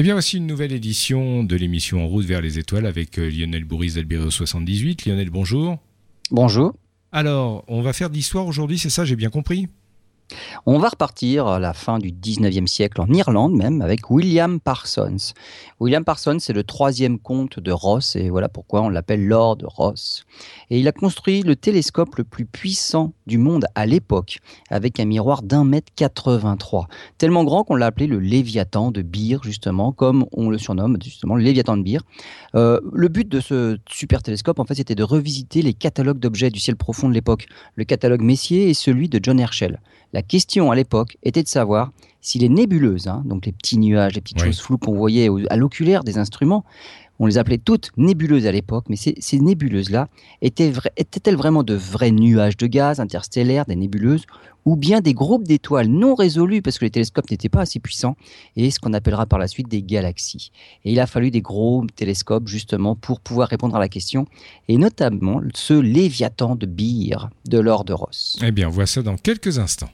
Eh bien, voici une nouvelle édition de l'émission En route vers les étoiles avec euh, Lionel Bourris d'Albero 78. Lionel, bonjour. Bonjour. Alors, on va faire d'histoire aujourd'hui, c'est ça, j'ai bien compris? On va repartir à la fin du 19e siècle en Irlande même avec William Parsons. William Parsons c'est le troisième comte de Ross et voilà pourquoi on l'appelle Lord Ross. Et il a construit le télescope le plus puissant du monde à l'époque avec un miroir d'un mètre 83. Tellement grand qu'on l'a appelé le Léviathan de Beer justement comme on le surnomme justement le Léviathan de Beer. Euh, le but de ce super télescope en fait c'était de revisiter les catalogues d'objets du ciel profond de l'époque. Le catalogue Messier et celui de John Herschel. La question à l'époque était de savoir si les nébuleuses, hein, donc les petits nuages, les petites choses floues qu'on voyait à l'oculaire des instruments, on les appelait toutes nébuleuses à l'époque, mais ces, nébuleuses-là étaient-elles vraiment de vrais nuages de gaz interstellaires, des nébuleuses, ou bien des groupes d'étoiles non résolus parce que les télescopes n'étaient pas assez puissants, et ce qu'on appellera par la suite des galaxies. Et il a fallu des gros télescopes justement pour pouvoir répondre à la question, et notamment ce Léviathan de Beer de l'or de Ross. Eh bien, on voit ça dans quelques instants.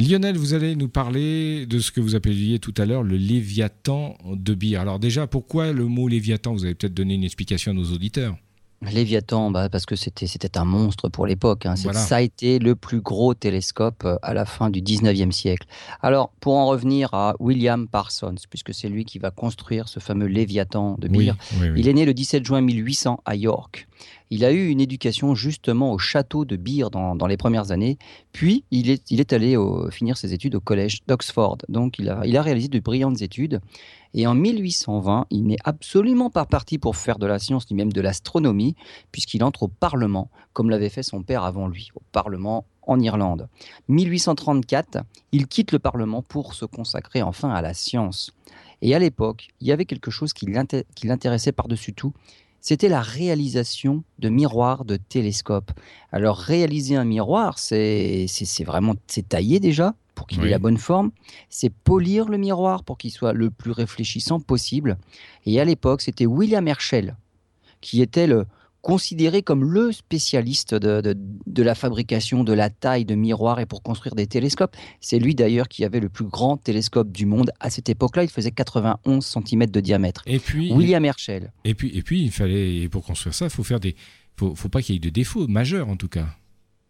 Lionel, vous allez nous parler de ce que vous appeliez tout à l'heure le Léviathan de Beer. Alors déjà, pourquoi le mot Léviathan? Vous avez peut-être donné une explication à nos auditeurs. Léviathan, bah, parce que c'était c'était un monstre pour l'époque. Hein. Ça a été le plus gros télescope euh, à la fin du 19e siècle. Alors, pour en revenir à William Parsons, puisque c'est lui qui va construire ce fameux Léviathan de Beer, il est né le 17 juin 1800 à York. Il a eu une éducation justement au château de Beer dans, les premières années, puis il est, il est allé finir ses études au collège d'Oxford. Donc il a, il a réalisé de brillantes études. Et en 1820, il n'est absolument pas parti pour faire de la science ni même de l'astronomie, puisqu'il entre au Parlement, comme l'avait fait son père avant lui, au Parlement en Irlande. 1834, il quitte le Parlement pour se consacrer enfin à la science. Et à l'époque, il y avait quelque chose qui l'intéressait par-dessus tout, c'était la réalisation de miroirs de télescope. Alors réaliser un miroir, c'est vraiment c'est tailler déjà pour qu'il ait la bonne forme, c'est polir le miroir pour qu'il soit le plus réfléchissant possible. Et à l'époque, c'était William Herschel qui était le, considéré comme le spécialiste de, la fabrication, de la taille de miroirs et pour construire des télescopes. C'est lui d'ailleurs qui avait le plus grand télescope du monde à cette époque-là. Il faisait 91 cm de diamètre. Et puis William Herschel. Et puis, et puis il fallait, pour construire ça, il faut faire des, faut, faut pas qu'il y ait de défauts majeurs en tout cas.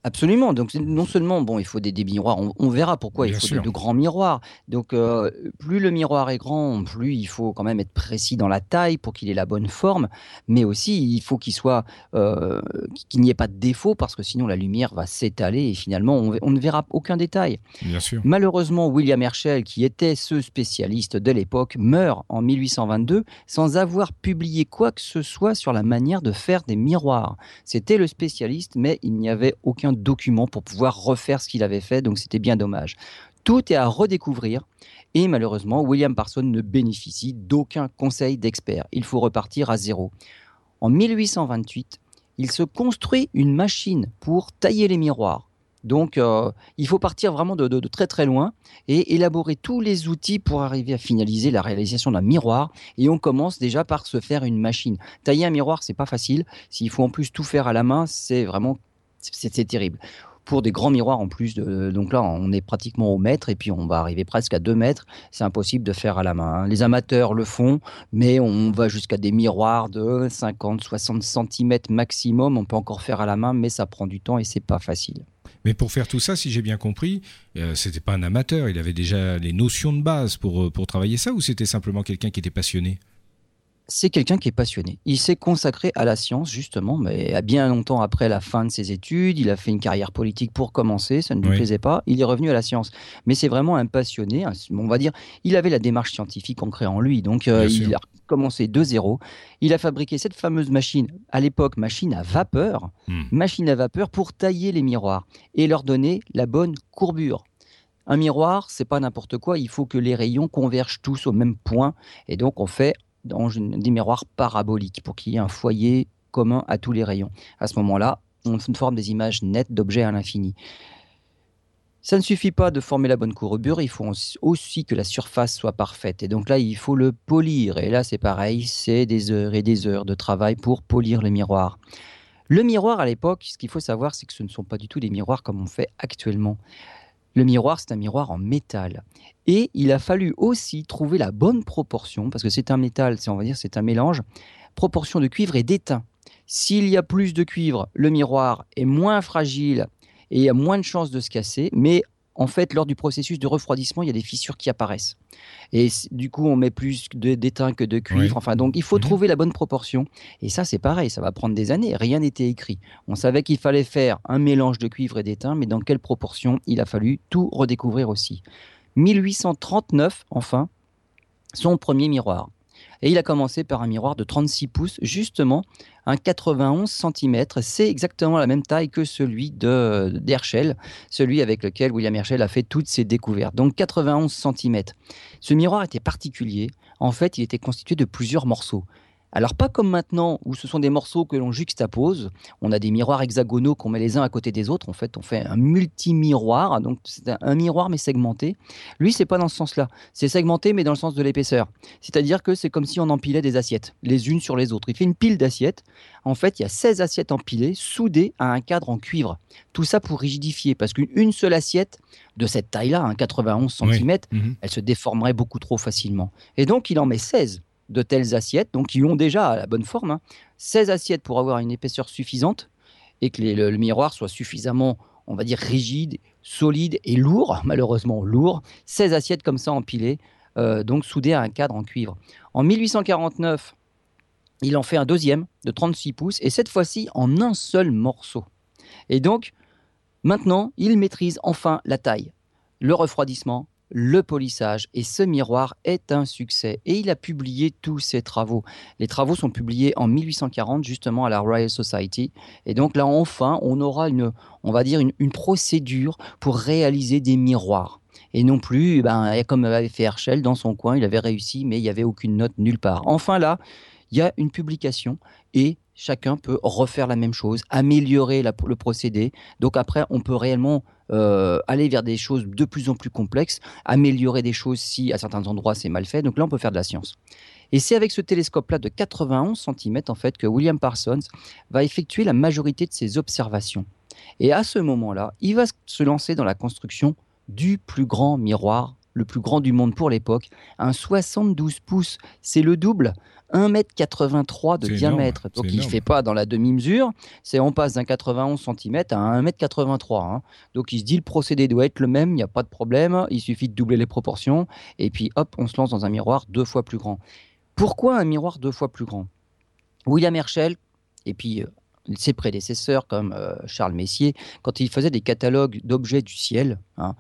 Absolument. Donc non seulement bon, il faut des, miroirs, on, verra pourquoi il faut de, grands miroirs. Donc euh, plus le miroir est grand, plus il faut quand même être précis dans la taille pour qu'il ait la bonne forme, mais aussi il faut qu'il soit euh, qu'il n'y ait pas de défaut parce que sinon la lumière va s'étaler et finalement on, ne verra aucun détail. Bien sûr. Malheureusement, William Herschel, qui était ce spécialiste de l'époque, meurt en 1822 sans avoir publié quoi que ce soit sur la manière de faire des miroirs. C'était le spécialiste, mais il n'y avait aucun document pour pouvoir refaire ce qu'il avait fait, donc c'était bien dommage. Tout est à redécouvrir. Et malheureusement, William Parsons ne bénéficie d'aucun conseil d'expert. Il faut repartir à zéro. En 1828, il se construit une machine pour tailler les miroirs. Donc, euh, il faut partir vraiment de, de, très très loin et élaborer tous les outils pour arriver à finaliser la réalisation d'un miroir. Et on commence déjà par se faire une machine. Tailler un miroir, c'est pas facile. S'il faut en plus tout faire à la main, c'est vraiment c'est terrible. Pour des grands miroirs en plus, donc là on est pratiquement au mètre et puis on va arriver presque à 2 mètres. C'est impossible de faire à la main. Hein. Les amateurs le font, mais on va jusqu'à des miroirs de 50-60 cm maximum. On peut encore faire à la main, mais ça prend du temps et c'est pas facile. Mais pour faire tout ça, si j'ai bien compris, euh, c'était pas un amateur. Il avait déjà les notions de base pour, euh, pour travailler ça ou c'était simplement quelqu'un qui était passionné? C'est quelqu'un qui est passionné. Il s'est consacré à la science, justement, mais à bien longtemps après la fin de ses études. Il a fait une carrière politique pour commencer, ça ne lui plaisait pas. Il est revenu à la science. Mais c'est vraiment un passionné, on va dire. Il avait la démarche scientifique ancrée en lui, donc euh, il a commencé de zéro. Il a fabriqué cette fameuse machine, à l'époque, machine à vapeur, hmm. machine à vapeur pour tailler les miroirs et leur donner la bonne courbure. Un miroir, c'est pas n'importe quoi. Il faut que les rayons convergent tous au même point. Et donc, on fait dans des miroirs paraboliques pour qu'il y ait un foyer commun à tous les rayons. À ce moment-là, on forme des images nettes d'objets à l'infini. Ça ne suffit pas de former la bonne courbure, il faut aussi que la surface soit parfaite. Et donc là, il faut le polir. Et là, c'est pareil, c'est des heures et des heures de travail pour polir le miroir. Le miroir à l'époque, ce qu'il faut savoir, c'est que ce ne sont pas du tout des miroirs comme on fait actuellement. Le miroir, c'est un miroir en métal. Et il a fallu aussi trouver la bonne proportion, parce que c'est un métal, on va dire, c'est un mélange, proportion de cuivre et d'étain. S'il y a plus de cuivre, le miroir est moins fragile et a moins de chances de se casser, mais en fait, lors du processus de refroidissement, il y a des fissures qui apparaissent. Et du coup, on met plus d'étain que de cuivre. Enfin, donc, il faut trouver la bonne proportion. Et ça, c'est pareil, ça va prendre des années. Rien n'était écrit. On savait qu'il fallait faire un mélange de cuivre et d'étain, mais dans quelle proportion Il a fallu tout redécouvrir aussi. 1839, enfin, son premier miroir. Et il a commencé par un miroir de 36 pouces, justement un 91 cm. C'est exactement la même taille que celui d'Herschel, celui avec lequel William Herschel a fait toutes ses découvertes. Donc 91 cm. Ce miroir était particulier. En fait, il était constitué de plusieurs morceaux. Alors pas comme maintenant où ce sont des morceaux que l'on juxtapose, on a des miroirs hexagonaux qu'on met les uns à côté des autres, en fait on fait un multi-miroir, donc c'est un, miroir mais segmenté. Lui c'est pas dans ce sens-là, c'est segmenté mais dans le sens de l'épaisseur. C'est-à-dire que c'est comme si on empilait des assiettes, les unes sur les autres. Il fait une pile d'assiettes, en fait il y a 16 assiettes empilées, soudées à un cadre en cuivre. Tout ça pour rigidifier, parce qu'une seule assiette de cette taille-là, un 91 cm, elle se déformerait beaucoup trop facilement. Et donc il en met 16 de telles assiettes, donc qui ont déjà la bonne forme. 16 hein. assiettes pour avoir une épaisseur suffisante et que le, miroir soit suffisamment, on va dire, rigide, solide et lourd, malheureusement lourd. 16 assiettes comme ça empilées, euh, donc soudées à un cadre en cuivre. En 1849, il en fait un deuxième de 36 pouces et cette fois-ci en un seul morceau. Et donc, maintenant, il maîtrise enfin la taille, le refroidissement, le polissage. Et ce miroir est un succès. Et il a publié tous ses travaux. Les travaux sont publiés en 1840 justement à la Royal Society. Et donc là, enfin, on aura une, on va dire, une, procédure pour réaliser des miroirs. Et non plus, eh ben, comme avait fait Herschel dans son coin, il avait réussi, mais il n'y avait aucune note nulle part. Enfin là, il y a une publication et chacun peut refaire la même chose, améliorer le procédé. Donc après, on peut réellement euh, aller vers des choses de plus en plus complexes, améliorer des choses si à certains endroits c'est mal fait. Donc là, on peut faire de la science. Et c'est avec ce télescope-là de 91 cm en fait que William Parsons va effectuer la majorité de ses observations. Et à ce moment-là, il va se lancer dans la construction du plus grand miroir le plus grand du monde pour l'époque, un 72 pouces. C'est le double 1m83 de diamètre. Donc il ne fait pas dans la demi-mesure. C'est on passe d'un 91 cm à 1m83. Hein. Donc il se dit le procédé doit être le même, il n'y a pas de problème. Il suffit de doubler les proportions et puis hop, on se lance dans un miroir deux fois plus grand. Pourquoi un miroir deux fois plus grand? William Herschel, et puis euh, ses prédécesseurs comme euh, Charles Messier, quand ils faisaient des catalogues d'objets du ciel, hein,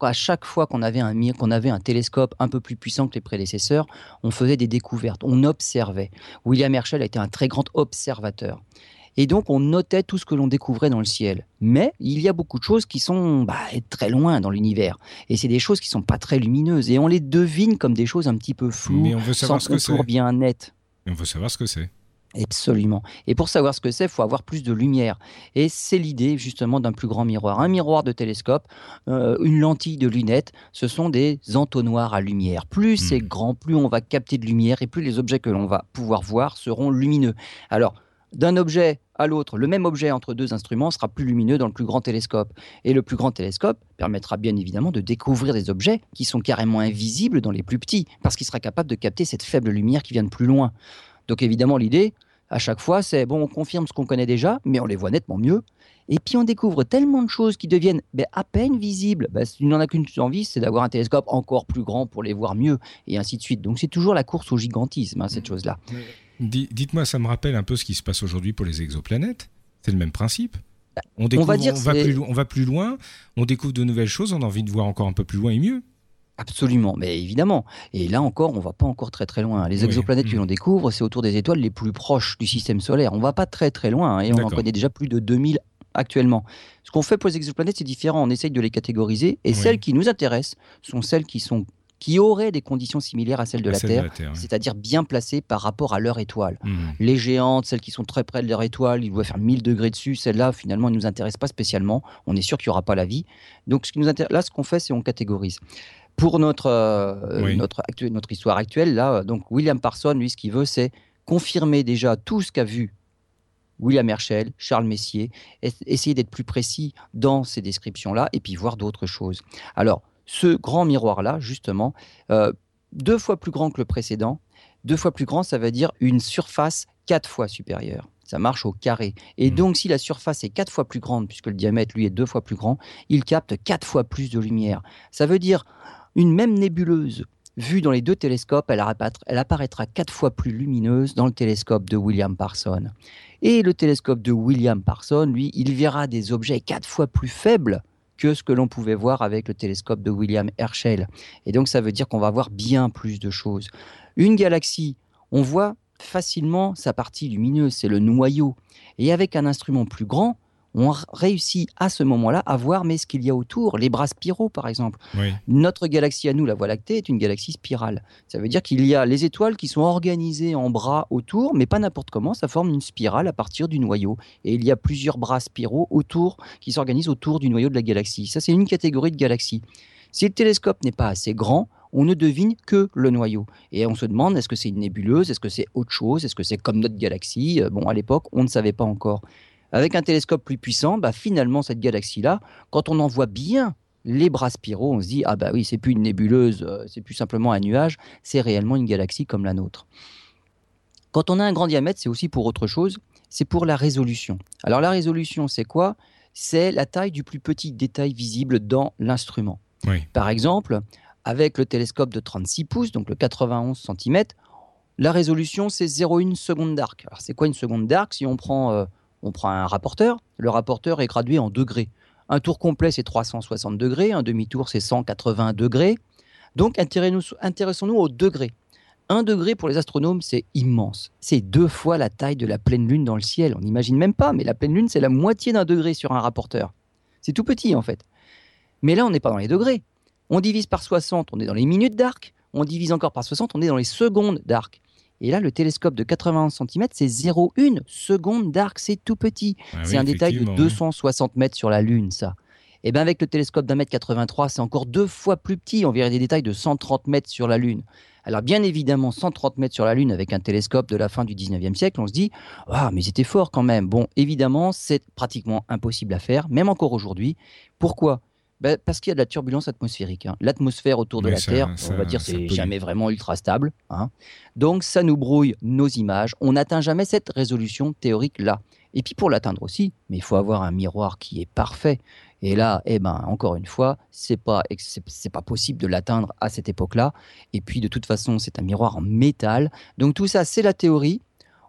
à chaque fois qu'on avait, un, qu'on avait un télescope un peu plus puissant que les prédécesseurs, on faisait des découvertes, on observait. William Herschel a été un très grand observateur. Et donc, on notait tout ce que l'on découvrait dans le ciel. Mais il y a beaucoup de choses qui sont bah, très loin dans l'univers. Et c'est des choses qui sont pas très lumineuses. Et on les devine comme des choses un petit peu floues, Mais on veut savoir sans ce que bien net. On veut savoir ce que c'est. Absolument. Et pour savoir ce que c'est, il faut avoir plus de lumière. Et c'est l'idée justement d'un plus grand miroir. Un miroir de télescope, euh, une lentille de lunette, ce sont des entonnoirs à lumière. Plus c'est hmm. grand, plus on va capter de lumière et plus les objets que l'on va pouvoir voir seront lumineux. Alors, d'un objet à l'autre, le même objet entre deux instruments sera plus lumineux dans le plus grand télescope. Et le plus grand télescope permettra bien évidemment de découvrir des objets qui sont carrément invisibles dans les plus petits, parce qu'il sera capable de capter cette faible lumière qui vient de plus loin. Donc évidemment, l'idée, à chaque fois, c'est bon, on confirme ce qu'on connaît déjà, mais on les voit nettement mieux. Et puis on découvre tellement de choses qui deviennent ben, à peine visibles. Ben, il n'en a qu'une envie, c'est d'avoir un télescope encore plus grand pour les voir mieux, et ainsi de suite. Donc c'est toujours la course au gigantisme, hein, cette mmh. chose-là. Dites-moi, ça me rappelle un peu ce qui se passe aujourd'hui pour les exoplanètes. C'est le même principe. On, découvre, va, on, va plus, on va plus loin, on découvre de nouvelles choses, on a envie de voir encore un peu plus loin et mieux. Absolument, mais évidemment. Et là encore, on va pas encore très très loin. Les exoplanètes que mm. l'on découvre, c'est autour des étoiles les plus proches du système solaire. On va pas très très loin hein, et on en connaît déjà plus de 2000 actuellement. Ce qu'on fait pour les exoplanètes, c'est différent. On essaye de les catégoriser et celles qui nous intéressent sont celles qui sont qui auraient des conditions similaires à celles de la Terre, c'est-à-dire bien placées par rapport à leur étoile. Mm. Les géantes, celles qui sont très près de leur étoile, il doit faire 1000 degrés dessus, celles-là, finalement, ne nous intéressent pas spécialement. On est sûr qu'il n'y aura pas la vie. Donc, ce qui nous intéresse, là, ce qu'on fait, c'est on catégorise pour notre, euh, notre, notre histoire actuelle, là, donc William Parson, lui, ce qu'il veut, c'est confirmer déjà tout ce qu'a vu William Herschel, Charles Messier, essayer d'être plus précis dans ces descriptions-là et puis voir d'autres choses. Alors, ce grand miroir-là, justement, euh, deux fois plus grand que le précédent, deux fois plus grand, ça veut dire une surface quatre fois supérieure. Ça marche au carré. Et mmh. donc, si la surface est quatre fois plus grande, puisque le diamètre, lui, est deux fois plus grand, il capte quatre fois plus de lumière. Ça veut dire une même nébuleuse vue dans les deux télescopes, elle, elle apparaîtra quatre fois plus lumineuse dans le télescope de William Parson. Et le télescope de William Parson, lui, il verra des objets quatre fois plus faibles que ce que l'on pouvait voir avec le télescope de William Herschel. Et donc ça veut dire qu'on va voir bien plus de choses. Une galaxie, on voit facilement sa partie lumineuse, c'est le noyau. Et avec un instrument plus grand, on réussit à ce moment-là à voir mais ce qu'il y a autour, les bras spiraux par exemple. Notre galaxie à nous, la Voie lactée, est une galaxie spirale. Ça veut dire qu'il y a les étoiles qui sont organisées en bras autour, mais pas n'importe comment, ça forme une spirale à partir du noyau. Et il y a plusieurs bras spiraux autour qui s'organisent autour du noyau de la galaxie. Ça, c'est une catégorie de galaxies. Si le télescope n'est pas assez grand, on ne devine que le noyau. Et on se demande, est-ce que c'est une nébuleuse, est-ce que c'est autre chose, est-ce que c'est comme notre galaxie? Bon, à l'époque, on ne savait pas encore. Avec un télescope plus puissant, bah, finalement, cette galaxie-là, quand on en voit bien les bras spiraux, on se dit, ah bah oui, c'est plus une nébuleuse, euh, c'est plus simplement un nuage, c'est réellement une galaxie comme la nôtre. Quand on a un grand diamètre, c'est aussi pour autre chose, c'est pour la résolution. Alors la résolution, c'est quoi? C'est la taille du plus petit détail visible dans l'instrument. Par exemple, avec le télescope de 36 pouces, donc le 91 cm, la résolution, c'est 0,1 seconde d'arc. Alors c'est quoi une seconde d'arc? Si on prend... Euh, on prend un rapporteur. Le rapporteur est gradué en degrés. Un tour complet, c'est 360 degrés. Un demi-tour, c'est 180 degrés. Donc, intéressons-nous au degré. Un degré pour les astronomes, c'est immense. C'est deux fois la taille de la pleine lune dans le ciel. On n'imagine même pas, mais la pleine lune, c'est la moitié d'un degré sur un rapporteur. C'est tout petit, en fait. Mais là, on n'est pas dans les degrés. On divise par 60, on est dans les minutes d'arc. On divise encore par 60, on est dans les secondes d'arc. Et là, le télescope de 91 cm, c'est 0,1 seconde d'arc, c'est tout petit. Ah c'est un détail de 260 mètres sur la Lune, ça. Et eh bien avec le télescope d'un mètre 83, c'est encore deux fois plus petit. On verrait des détails de 130 mètres sur la Lune. Alors bien évidemment, 130 mètres sur la Lune avec un télescope de la fin du 19e siècle, on se dit ah mais c'était fort quand même. Bon, évidemment, c'est pratiquement impossible à faire, même encore aujourd'hui. Pourquoi? Bah, parce qu'il y a de la turbulence atmosphérique. Hein. L'atmosphère autour de la Terre, on va dire, c'est jamais vraiment ultra stable. Hein. Donc ça nous brouille nos images. On n'atteint jamais cette résolution théorique-là. Et puis pour l'atteindre aussi, mais il faut avoir un miroir qui est parfait. Et là, eh ben, encore une fois, c'est pas c'est pas possible de l'atteindre à cette époque-là. Et puis de toute façon, c'est un miroir en métal. Donc tout ça, c'est la théorie.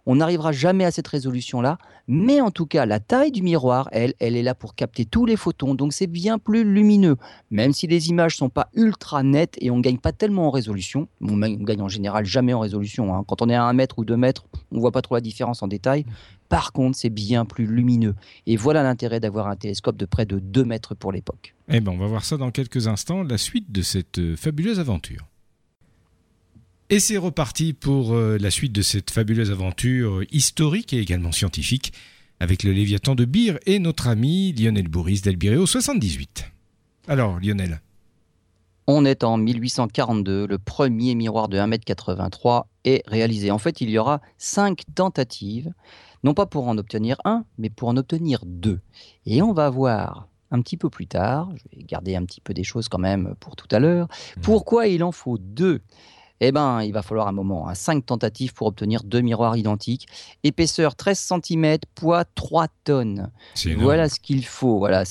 On n'arrivera jamais à cette résolution-là, mais en tout cas, la taille du miroir, elle, elle est là pour capter tous les photons, donc c'est bien plus lumineux. Même si les images sont pas ultra nettes et on gagne pas tellement en résolution, on, gagne en général jamais en résolution. Hein. Quand on est à 1 mètre ou 2 mètres, on voit pas trop la différence en détail. Par contre, c'est bien plus lumineux. Et voilà l'intérêt d'avoir un télescope de près de 2 mètres pour l'époque. Eh ben, on va voir ça dans quelques instants, la suite de cette euh, fabuleuse aventure. Et c'est reparti pour euh, la suite de cette fabuleuse aventure historique et également scientifique avec le Léviathan de Beer et notre ami Lionel Boris d'Albireo 78. Alors Lionel On est en 1842, le premier miroir de 1m83 est réalisé. En fait, il y aura cinq tentatives, non pas pour en obtenir un, mais pour en obtenir deux. Et on va voir un petit peu plus tard, je vais garder un petit peu des choses quand même pour tout à l'heure, mmh. pourquoi il en faut deux eh ben, il va falloir un moment, à hein. 5 tentatives pour obtenir deux miroirs identiques. Épaisseur 13 cm, poids 3 tonnes. Voilà ce qu'il faut. Voilà,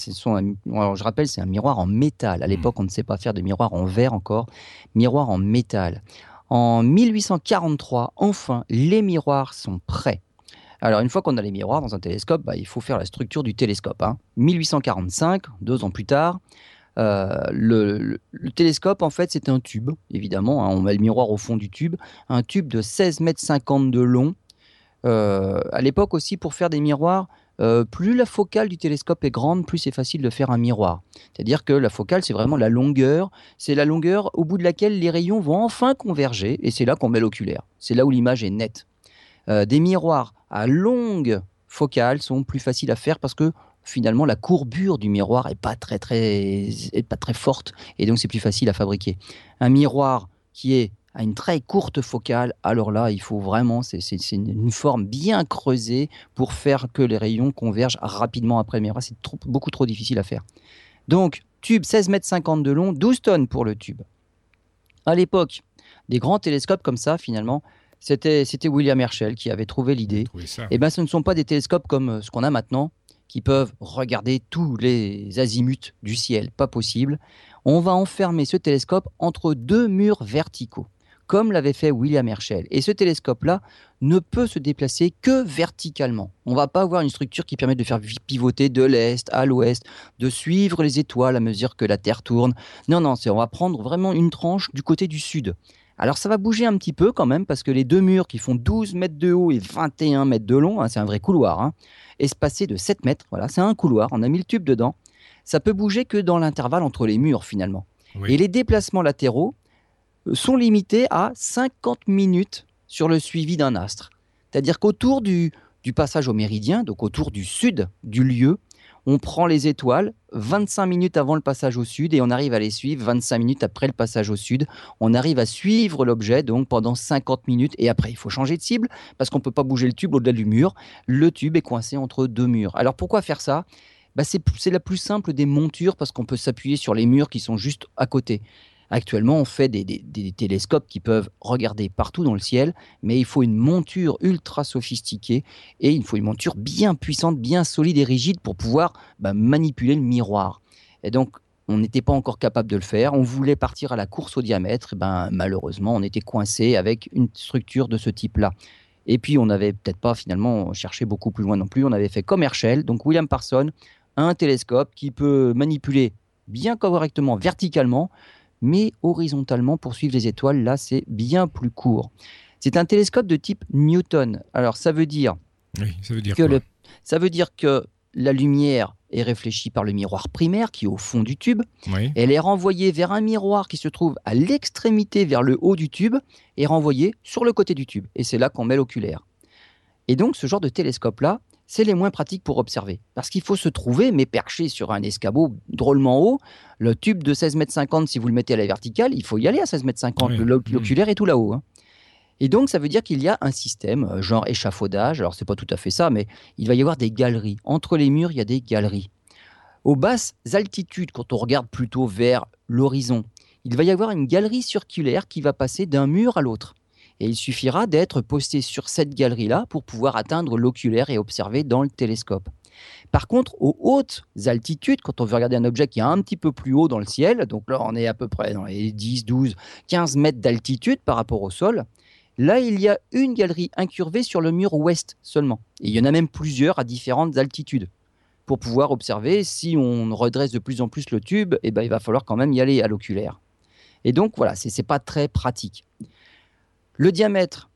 alors, je rappelle, c'est un miroir en métal. À hmm. l'époque, on ne sait pas faire de miroir en verre encore. Miroir en métal. En 1843, enfin, les miroirs sont prêts. Alors, une fois qu'on a les miroirs dans un télescope, bah, il faut faire la structure du télescope. 1845, hein. deux ans plus tard, euh, le, télescope, en fait, c'est un tube, évidemment. Hein, on met le miroir au fond du tube. Un tube de 16 mètres 50 de long. Euh, à l'époque aussi, pour faire des miroirs, euh, plus la focale du télescope est grande, plus c'est facile de faire un miroir. C'est-à-dire que la focale, c'est vraiment la longueur. C'est la longueur au bout de laquelle les rayons vont enfin converger. Et c'est là qu'on met l'oculaire. C'est là où l'image est nette. des miroirs à longue focale sont plus faciles à faire parce que finalement la courbure du miroir est pas très très est pas très forte et donc c'est plus facile à fabriquer. Un miroir qui est à une très courte focale, alors là, il faut vraiment, c'est une forme bien creusée pour faire que les rayons convergent rapidement après. Mais c'est beaucoup trop difficile à faire. Donc, tube 16 mètres 50 de long, 12 tonnes pour le tube. À l'époque, des grands télescopes comme ça, finalement, c'était William Herschel qui avait trouvé l'idée. Et eh ben, ce ne sont pas des télescopes comme euh, ce qu'on a maintenant, qui peuvent regarder tous les azimuts du ciel. Pas possible. On va enfermer ce télescope entre deux murs verticaux comme l'avait fait William Herschel. Et ce télescope-là ne peut se déplacer que verticalement. On va pas avoir une structure qui permet de faire pivoter de l'est à l'ouest, de suivre les étoiles à mesure que la Terre tourne. Non, non, on va prendre vraiment une tranche du côté du sud. Alors ça va bouger un petit peu quand même parce que les deux murs qui font 12 mètres de haut et 21 mètres de long, hein, c'est un vrai couloir, hein, espacé de 7 mètres, voilà, c'est un couloir, on a mis le tube dedans. Ça peut bouger que dans l'intervalle entre les murs finalement. Et les déplacements latéraux, sont limités à 50 minutes sur le suivi d'un astre. C'est-à-dire qu'autour du, du passage au méridien, donc autour du sud du lieu, on prend les étoiles 25 minutes avant le passage au sud et on arrive à les suivre 25 minutes après le passage au sud. On arrive à suivre l'objet donc pendant 50 minutes et après il faut changer de cible parce qu'on ne peut pas bouger le tube au-delà du mur. Le tube est coincé entre deux murs. Alors pourquoi faire ça? Bah c'est la plus simple des montures parce qu'on peut s'appuyer sur les murs qui sont juste à côté. Actuellement, on fait des, télescopes qui peuvent regarder partout dans le ciel, mais il faut une monture ultra sophistiquée et il faut une monture bien puissante, bien solide et rigide pour pouvoir bah, manipuler le miroir. Et donc, on n'était pas encore capable de le faire. On voulait partir à la course au diamètre. Et ben, malheureusement, on était coincé avec une structure de ce type-là. Et puis, on n'avait peut-être pas finalement cherché beaucoup plus loin non plus. On avait fait comme Herschel, donc William Parson, un télescope qui peut manipuler bien correctement verticalement mais horizontalement pour suivre les étoiles, là, c'est bien plus court. C'est un télescope de type Newton. Alors, ça veut dire, ça veut dire que ça veut dire que la lumière est réfléchie par le miroir primaire qui est au fond du tube. Elle est renvoyée vers un miroir qui se trouve à l'extrémité vers le haut du tube et renvoyée sur le côté du tube. Et c'est là qu'on met l'oculaire. Et donc ce genre de télescope-là, c'est les moins pratiques pour observer. Parce qu'il faut se trouver, mais perché sur un escabeau drôlement haut. Le tube de 16 mètres 50, si vous le mettez à la verticale, il faut y aller à 16 mètres 50. L'oculaire est tout là-haut. Hein. Et donc, ça veut dire qu'il y a un système, euh, genre échafaudage. Alors, c'est pas tout à fait ça, mais il va y avoir des galeries. Entre les murs, il y a des galeries. Aux basses altitudes, quand on regarde plutôt vers l'horizon, il va y avoir une galerie circulaire qui va passer d'un mur à l'autre et il suffira d'être posté sur cette galerie-là pour pouvoir atteindre l'oculaire et observer dans le télescope. Par contre, aux hautes altitudes, quand on veut regarder un objet qui est un petit peu plus haut dans le ciel, donc là on est à peu près dans les 10, 12, 15 mètres d'altitude par rapport au sol, là il y a une galerie incurvée sur le mur ouest seulement. Et il y en a même plusieurs à différentes altitudes. Pour pouvoir observer, si on redresse de plus en plus le tube, eh ben, il va falloir quand même y aller à l'oculaire. Et donc voilà, ce n'est pas très pratique. Le diamètre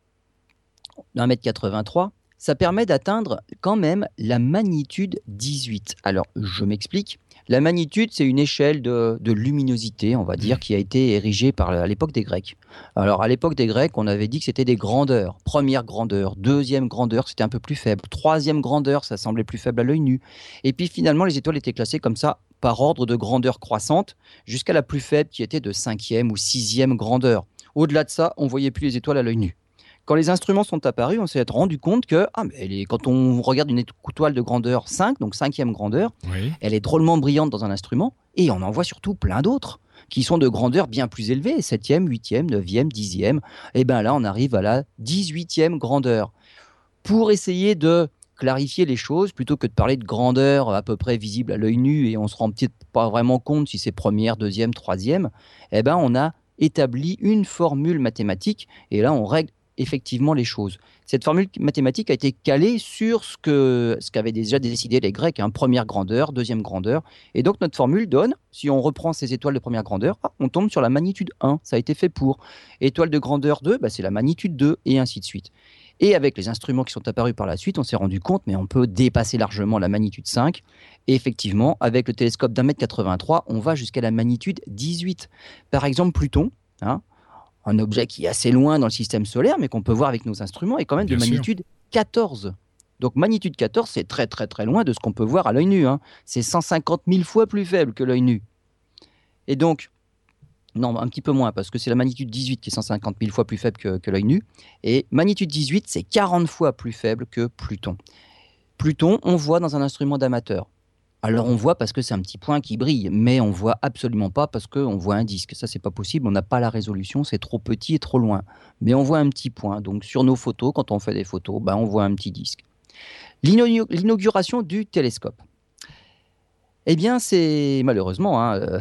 d'un mètre 83, ça permet d'atteindre quand même la magnitude 18. Alors, je m'explique. La magnitude, c'est une échelle de, luminosité, on va dire, mmh. qui a été érigée par, à l'époque des Grecs. Alors, à l'époque des Grecs, on avait dit que c'était des grandeurs. Première grandeur, deuxième grandeur, c'était un peu plus faible. Troisième grandeur, ça semblait plus faible à l'œil nu. Et puis finalement, les étoiles étaient classées comme ça par ordre de grandeur croissante, jusqu'à la plus faible qui était de cinquième ou sixième grandeur. Au-delà de ça, on voyait plus les étoiles à l'œil nu. Quand les instruments sont apparus, on s'est rendu compte que ah, mais quand on regarde une étoile de grandeur 5, donc cinquième grandeur, elle est drôlement brillante dans un instrument, et on en voit surtout plein d'autres qui sont de grandeur bien plus élevée, 7e, 8e, 9e, 10e. Et bien là, on arrive à la 18e grandeur. Pour essayer de clarifier les choses, plutôt que de parler de grandeur à peu près visible à l'œil nu et on se rend peut-être pas vraiment compte si c'est première, deuxième, troisième, eh ben on a établit une formule mathématique et là on règle effectivement les choses. Cette formule mathématique a été calée sur ce que qu'avaient déjà décidé les Grecs, hein, première grandeur, deuxième grandeur. Et donc notre formule donne, si on reprend ces étoiles de première grandeur, on tombe sur la magnitude 1, ça a été fait pour. Étoile de grandeur 2, bah, c'est la magnitude 2, et ainsi de suite. Et avec les instruments qui sont apparus par la suite, on s'est rendu compte, mais on peut dépasser largement la magnitude 5. Et effectivement, avec le télescope d'un mètre 83, on va jusqu'à la magnitude 18. Par exemple, Pluton, hein, un objet qui est assez loin dans le système solaire, mais qu'on peut voir avec nos instruments, est quand même de magnitude 14. Donc magnitude 14, c'est très très très loin de ce qu'on peut voir à l'œil nu. Hein. C'est 150 000 fois plus faible que l'œil nu. Et donc, Non, un petit peu moins, parce que c'est la magnitude 18 qui est 150 000 fois plus faible que, l'œil nu. Et magnitude 18, c'est 40 fois plus faible que Pluton. Pluton, on voit dans un instrument d'amateur. Alors on voit parce que c'est un petit point qui brille, mais on voit absolument pas parce qu'on voit un disque. Ça, c'est pas possible, on n'a pas la résolution, c'est trop petit et trop loin. Mais on voit un petit point. Donc sur nos photos, quand on fait des photos, ben, on voit un petit disque. L'inauguration du télescope. Eh bien, c'est malheureusement, hein, euh,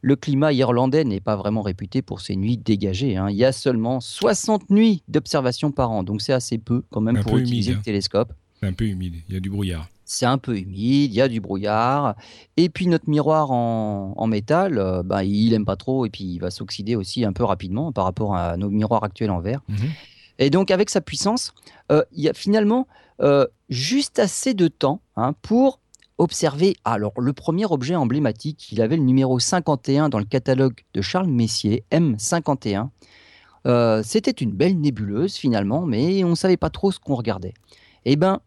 le climat irlandais n'est pas vraiment réputé pour ses nuits dégagées. Hein. Il y a seulement 60 nuits d'observation par an, donc c'est assez peu quand même pour utiliser le hein. télescope. C'est un peu humide, il y a du brouillard c'est un peu humide, il y a du brouillard. Et puis notre miroir en, métal, euh, bah, il n'aime pas trop et puis il va s'oxyder aussi un peu rapidement par rapport à nos miroirs actuels en verre. Mhm. Et donc avec sa puissance, euh, il y a finalement euh, juste assez de temps hein, pour observer. Alors le premier objet emblématique, il avait le numéro 51 dans le catalogue de Charles Messier, M51. C'était une belle nébuleuse finalement, mais on ne savait pas trop ce qu'on regardait. Eh bien,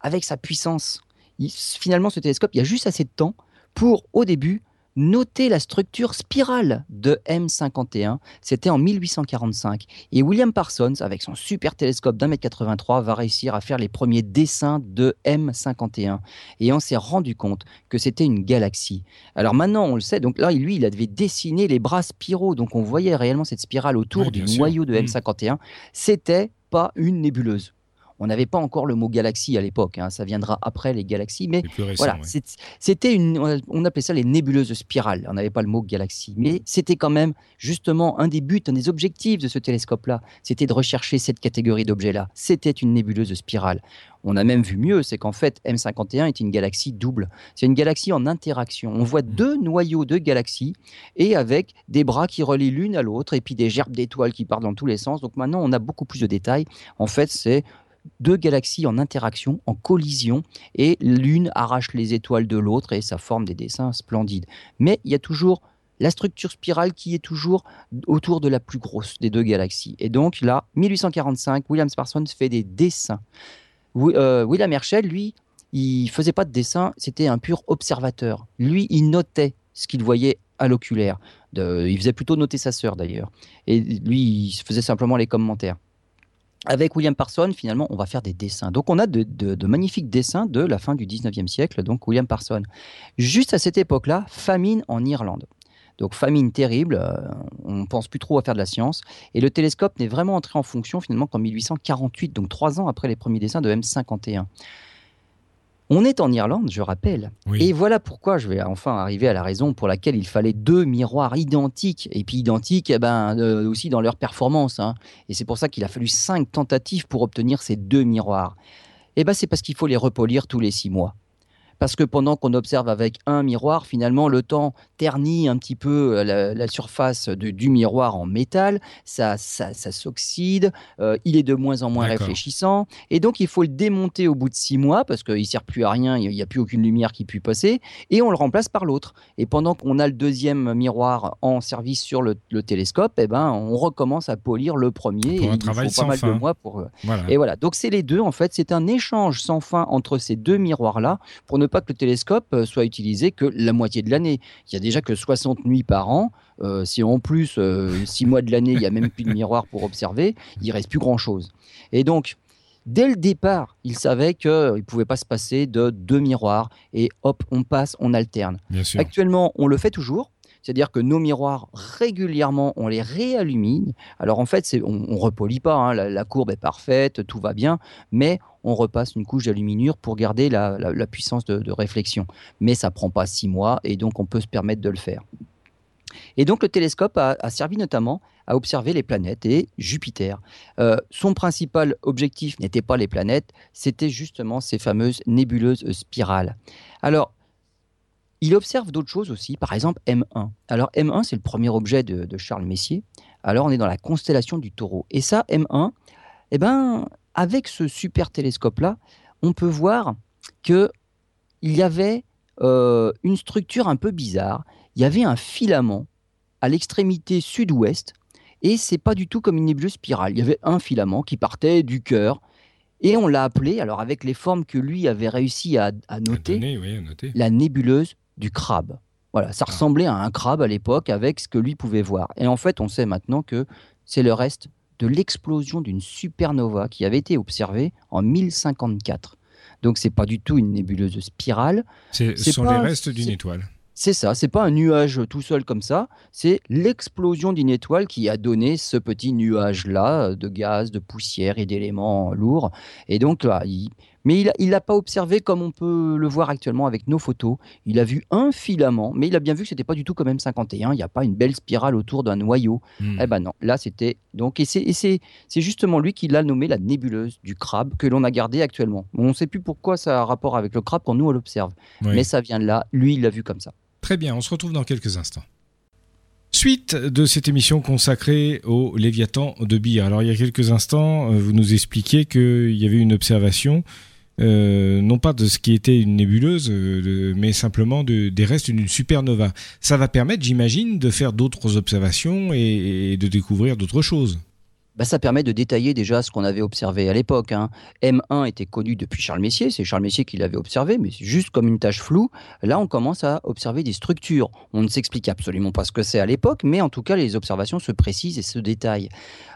avec sa puissance finalement, ce télescope, il y a juste assez de temps pour, au début, noter la structure spirale de M51. C'était en 1845. Et William Parsons, avec son super télescope d'un mètre 83, va réussir à faire les premiers dessins de M51. Et on s'est rendu compte que c'était une galaxie. Alors maintenant, on le sait. Donc là, lui, il avait dessiné les bras spiraux. Donc on voyait réellement cette spirale autour du noyau de M51. Mm. C'était pas une nébuleuse. On n'avait pas encore le mot galaxie à l'époque, hein. ça viendra après les galaxies, mais voilà, c'était une, on appelait ça les nébuleuses spirales. On n'avait pas le mot galaxie, mais c'était quand même justement un des buts, un des objectifs de ce télescope-là, c'était de rechercher cette catégorie d'objets-là. C'était une nébuleuse spirale. On a même vu mieux, c'est qu'en fait, M51 est une galaxie double. C'est une galaxie en interaction. On voit mmh. deux noyaux de galaxies et avec des bras qui relient l'une à l'autre et puis des gerbes d'étoiles qui partent dans tous les sens. Donc maintenant, on a beaucoup plus de détails. En fait, c'est deux galaxies en interaction, en collision, et l'une arrache les étoiles de l'autre et ça forme des dessins splendides. Mais il y a toujours la structure spirale qui est toujours autour de la plus grosse des deux galaxies. Et donc là, 1845, William Parsons fait des dessins. Euh, William Herschel, lui, il faisait pas de dessin, c'était un pur observateur. Lui, il notait ce qu'il voyait à l'oculaire. il faisait plutôt noter sa sœur d'ailleurs. Et lui, il faisait simplement les commentaires avec William Parsons, finalement, on va faire des dessins. Donc, on a de, magnifiques dessins de la fin du 19e siècle, donc William Parsons. Juste à cette époque-là, famine en Irlande. Donc, famine terrible, euh, on ne pense plus trop à faire de la science. Et le télescope n'est vraiment entré en fonction finalement qu'en 1848, donc trois ans après les premiers dessins de M51. On est en Irlande, je rappelle. Et voilà pourquoi je vais enfin arriver à la raison pour laquelle il fallait deux miroirs identiques. Et puis identiques eh ben, euh, aussi dans leur performance. Hein. Et c'est pour ça qu'il a fallu cinq tentatives pour obtenir ces deux miroirs. Eh ben, c'est parce qu'il faut les repolir tous les six mois parce que pendant qu'on observe avec un miroir, finalement, le temps ternit un petit peu euh, la, surface du miroir en métal, ça, ça, s'oxyde, euh, il est de moins en moins réfléchissant, et donc il faut le démonter au bout de six mois, parce qu'il ne sert plus à rien, il n'y a plus aucune lumière qui puisse passer, et on le remplace par l'autre. Et pendant qu'on a le deuxième miroir en service sur le, télescope, eh ben, on recommence à polir le premier, et il faut pas mal de mois pour... Euh, et voilà, donc c'est les deux, en fait, c'est un échange sans fin entre ces deux miroirs-là, pour ne pas que le télescope euh, soit utilisé que la moitié de l'année. Il y a déjà que 60 nuits par an. Euh, si en plus, 6 euh, mois de l'année, il n'y a même plus de miroir pour observer, il reste plus grand-chose. Et donc, dès le départ, il savait qu'il ne pouvait pas se passer de deux miroirs et hop, on passe, on alterne. Actuellement, on le fait toujours. C'est-à-dire que nos miroirs, régulièrement, on les réallumine. Alors en fait, on ne repolit pas, hein. la, courbe est parfaite, tout va bien, mais on repasse une couche d'aluminure pour garder la, puissance de, réflexion. Mais ça prend pas six mois et donc on peut se permettre de le faire. Et donc le télescope a, servi notamment à observer les planètes et Jupiter. Euh, son principal objectif n'était pas les planètes, c'était justement ces fameuses nébuleuses spirales. Alors il observe d'autres choses aussi, par exemple M1. Alors M1, c'est le premier objet de, Charles Messier. Alors on est dans la constellation du taureau. Et ça, M1, eh ben, avec ce super télescope-là, on peut voir qu'il y avait euh, une structure un peu bizarre. Il y avait un filament à l'extrémité sud-ouest, et c'est pas du tout comme une nébuleuse spirale. Il y avait un filament qui partait du cœur, et on l'a appelé, alors avec les formes que lui avait réussi à, noter, la nébuleuse du crabe. Voilà, ça ah. ressemblait à un crabe à l'époque avec ce que lui pouvait voir. Et en fait, on sait maintenant que c'est le reste de l'explosion d'une supernova qui avait été observée en 1054. Donc c'est pas du tout une nébuleuse spirale. Ce sont les restes d'une étoile. C'est ça, c'est pas un nuage tout seul comme ça, c'est l'explosion d'une étoile qui a donné ce petit nuage-là de gaz, de poussière et d'éléments lourds. Et donc, là, il, mais il ne l'a pas observé comme on peut le voir actuellement avec nos photos. Il a vu un filament, mais il a bien vu que c'était pas du tout comme M51. Il n'y a pas une belle spirale autour d'un noyau. Hmm. Eh ben non, là c'était donc et c'est justement lui qui l'a nommé la nébuleuse du crabe que l'on a gardé actuellement. On ne sait plus pourquoi ça a rapport avec le crabe quand nous on l'observe, mais ça vient de là. Lui il l'a vu comme ça. Très bien, on se retrouve dans quelques instants. Suite de cette émission consacrée au Léviathan de Beer. Alors il y a quelques instants, euh, vous nous expliquiez qu'il y avait une observation, euh, non pas de ce qui était une nébuleuse, euh, mais simplement des restes d'une supernova. Ça va permettre, j'imagine, de faire d'autres observations et de découvrir d'autres choses. Bah, ça permet de détailler déjà ce qu'on avait observé à l'époque. Hein. M1 était connu depuis Charles Messier, c'est Charles Messier qui l'avait observé, mais juste comme une tâche floue. Là, on commence à observer des structures. On ne s'explique absolument pas ce que c'est à l'époque, mais en tout cas, les observations se précisent et se détaillent.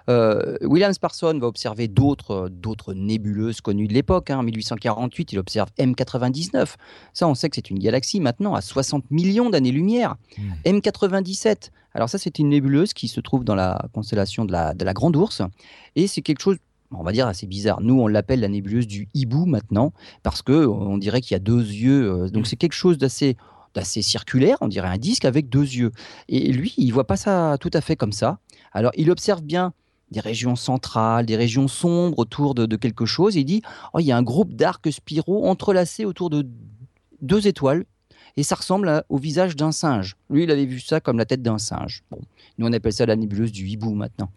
Euh, William Sparson va observer d'autres, d'autres nébuleuses connues de l'époque. Hein. En 1848, il observe M99. Ça, on sait que c'est une galaxie maintenant à 60 millions d'années-lumière. M97, hmm. Alors ça, c'est une nébuleuse qui se trouve dans la constellation de la, de la Grande Ourse. Et c'est quelque chose on va dire assez bizarre. Nous, on l'appelle la nébuleuse du hibou maintenant, parce que on dirait qu'il y a deux yeux. Euh, donc, hmm. c'est quelque chose d'assez d'assez circulaire, on dirait un disque avec deux yeux. Et lui, il voit pas ça tout à fait comme ça. Alors, il observe bien des régions centrales, des régions sombres autour de, quelque chose. il dit oh, il y a un groupe d'arcs spiraux entrelacés autour de deux étoiles. Et ça ressemble au visage d'un singe. Lui, il avait vu ça comme la tête d'un singe. Bon, nous, on appelle ça la nébuleuse du hibou maintenant.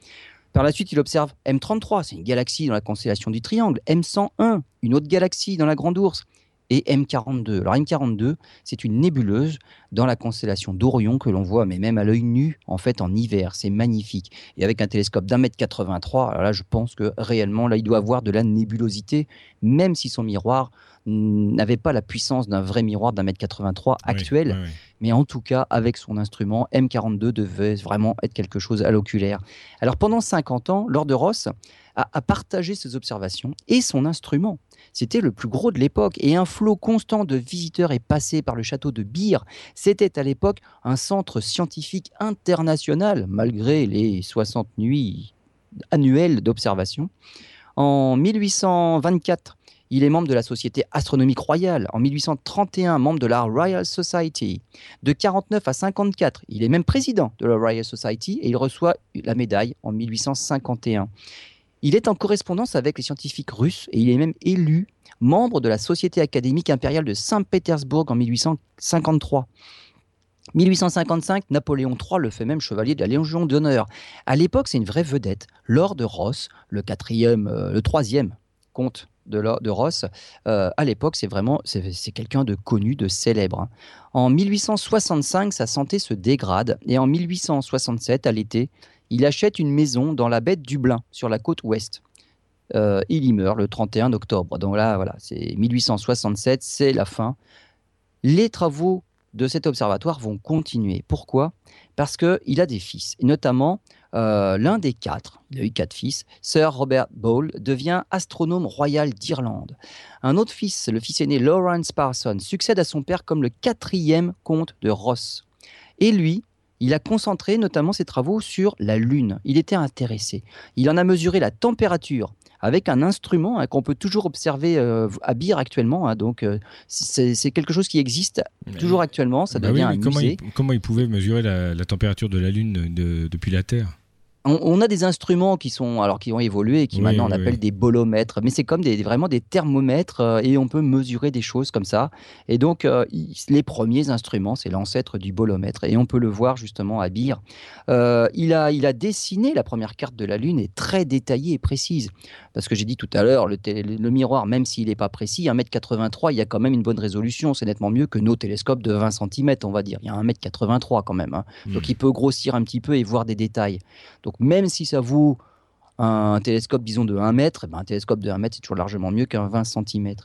Par la suite, il observe M33, c'est une galaxie dans la constellation du Triangle. M101, une autre galaxie dans la Grande Ourse et M42. Alors M42, c'est une nébuleuse dans la constellation d'Orion que l'on voit, mais même à l'œil nu, en fait, en hiver. C'est magnifique. Et avec un télescope d'un mètre 83, alors là, je pense que réellement, là, il doit avoir de la nébulosité, même si son miroir n'avait pas la puissance d'un vrai miroir d'un mètre 83 actuel. Mais en tout cas, avec son instrument, M42 devait vraiment être quelque chose à l'oculaire. Alors pendant 50 ans, Lord Ross a, a partagé ses observations et son instrument. C'était le plus gros de l'époque et un flot constant de visiteurs est passé par le château de Beer. C'était à l'époque un centre scientifique international, malgré les 60 nuits annuelles d'observation. En 1824, il est membre de la Société astronomique royale. En 1831, membre de la Royal Society. De 49 à 54, il est même président de la Royal Society et il reçoit la médaille en 1851. Il est en correspondance avec les scientifiques russes et il est même élu membre de la Société académique impériale de Saint-Pétersbourg en 1853. 1855, Napoléon III le fait même chevalier de la Légion d'honneur. À l'époque, c'est une vraie vedette. Lord Ross, le quatrième, euh, le troisième comte de, de Ross, euh, à l'époque, c'est vraiment c'est quelqu'un de connu, de célèbre. Hein. En 1865, sa santé se dégrade et en 1867, à l'été, il achète une maison dans la baie de Dublin, sur la côte ouest. Euh, il y meurt le 31 octobre. Donc là, voilà, c'est 1867, c'est la fin. Les travaux de cet observatoire vont continuer. Pourquoi? Parce qu'il a des fils, et notamment euh, l'un des quatre, il a eu quatre fils, Sir Robert Ball, devient astronome royal d'Irlande. Un autre fils, le fils aîné Lawrence Parson, succède à son père comme le quatrième comte de Ross. Et lui, il a concentré notamment ses travaux sur la Lune. Il était intéressé. Il en a mesuré la température avec un instrument hein, qu'on peut toujours observer euh, à Beer actuellement. Hein. donc, euh, c'est quelque chose qui existe toujours actuellement. Ça bah devient un comment musée. Il, comment il pouvait mesurer la, température de la Lune depuis la Terre? On, a des instruments qui sont alors qui ont évolué et qui maintenant on appelle des bolomètres, mais c'est comme des, vraiment des thermomètres euh, et on peut mesurer des choses comme ça. Et donc euh, les premiers instruments, c'est l'ancêtre du bolomètre et on peut le voir justement à Beer. Euh, il a il a dessiné la première carte de la Lune est très détaillée et précise parce que j'ai dit tout à l'heure le, le, miroir même s'il n'est pas précis, 1m83, il y a quand même une bonne résolution, c'est nettement mieux que nos télescopes de 20 cm, on va dire. Il y a 1m83 quand même, hein. donc hmm. il peut grossir un petit peu et voir des détails. Donc même si ça vaut un télescope, disons, de 1 mètre, eh ben, un télescope de 1 mètre, c'est toujours largement mieux qu'un 20 cm.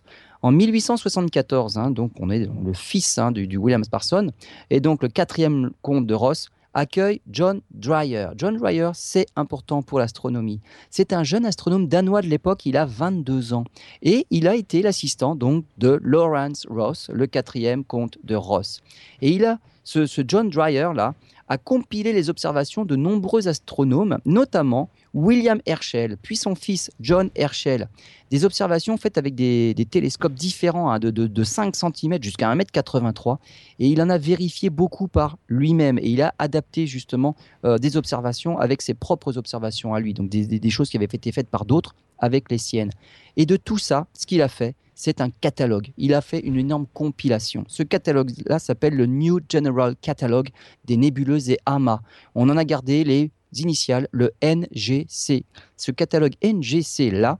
En 1874, hein, donc on est le fils hein, du, William Parsons, et donc le quatrième comte de Ross accueille John Dreyer. John Dreyer, c'est important pour l'astronomie. C'est un jeune astronome danois de l'époque, il a 22 ans. Et il a été l'assistant donc de Lawrence Ross, le quatrième comte de Ross. Et il a, ce, ce John Dreyer là, a compilé les observations de nombreux astronomes, notamment William Herschel, puis son fils John Herschel. Des observations faites avec des, télescopes différents, hein, de, 5 cm jusqu'à 1m83. Et il en a vérifié beaucoup par lui-même. Et il a adapté justement euh, des observations avec ses propres observations à lui. Donc des, choses qui avaient été faites par d'autres avec les siennes. Et de tout ça, ce qu'il a fait, c'est un catalogue. Il a fait une énorme compilation. Ce catalogue-là s'appelle le New General Catalogue des nébuleuses et amas. On en a gardé les initiales, le NGC. Ce catalogue NGC-là,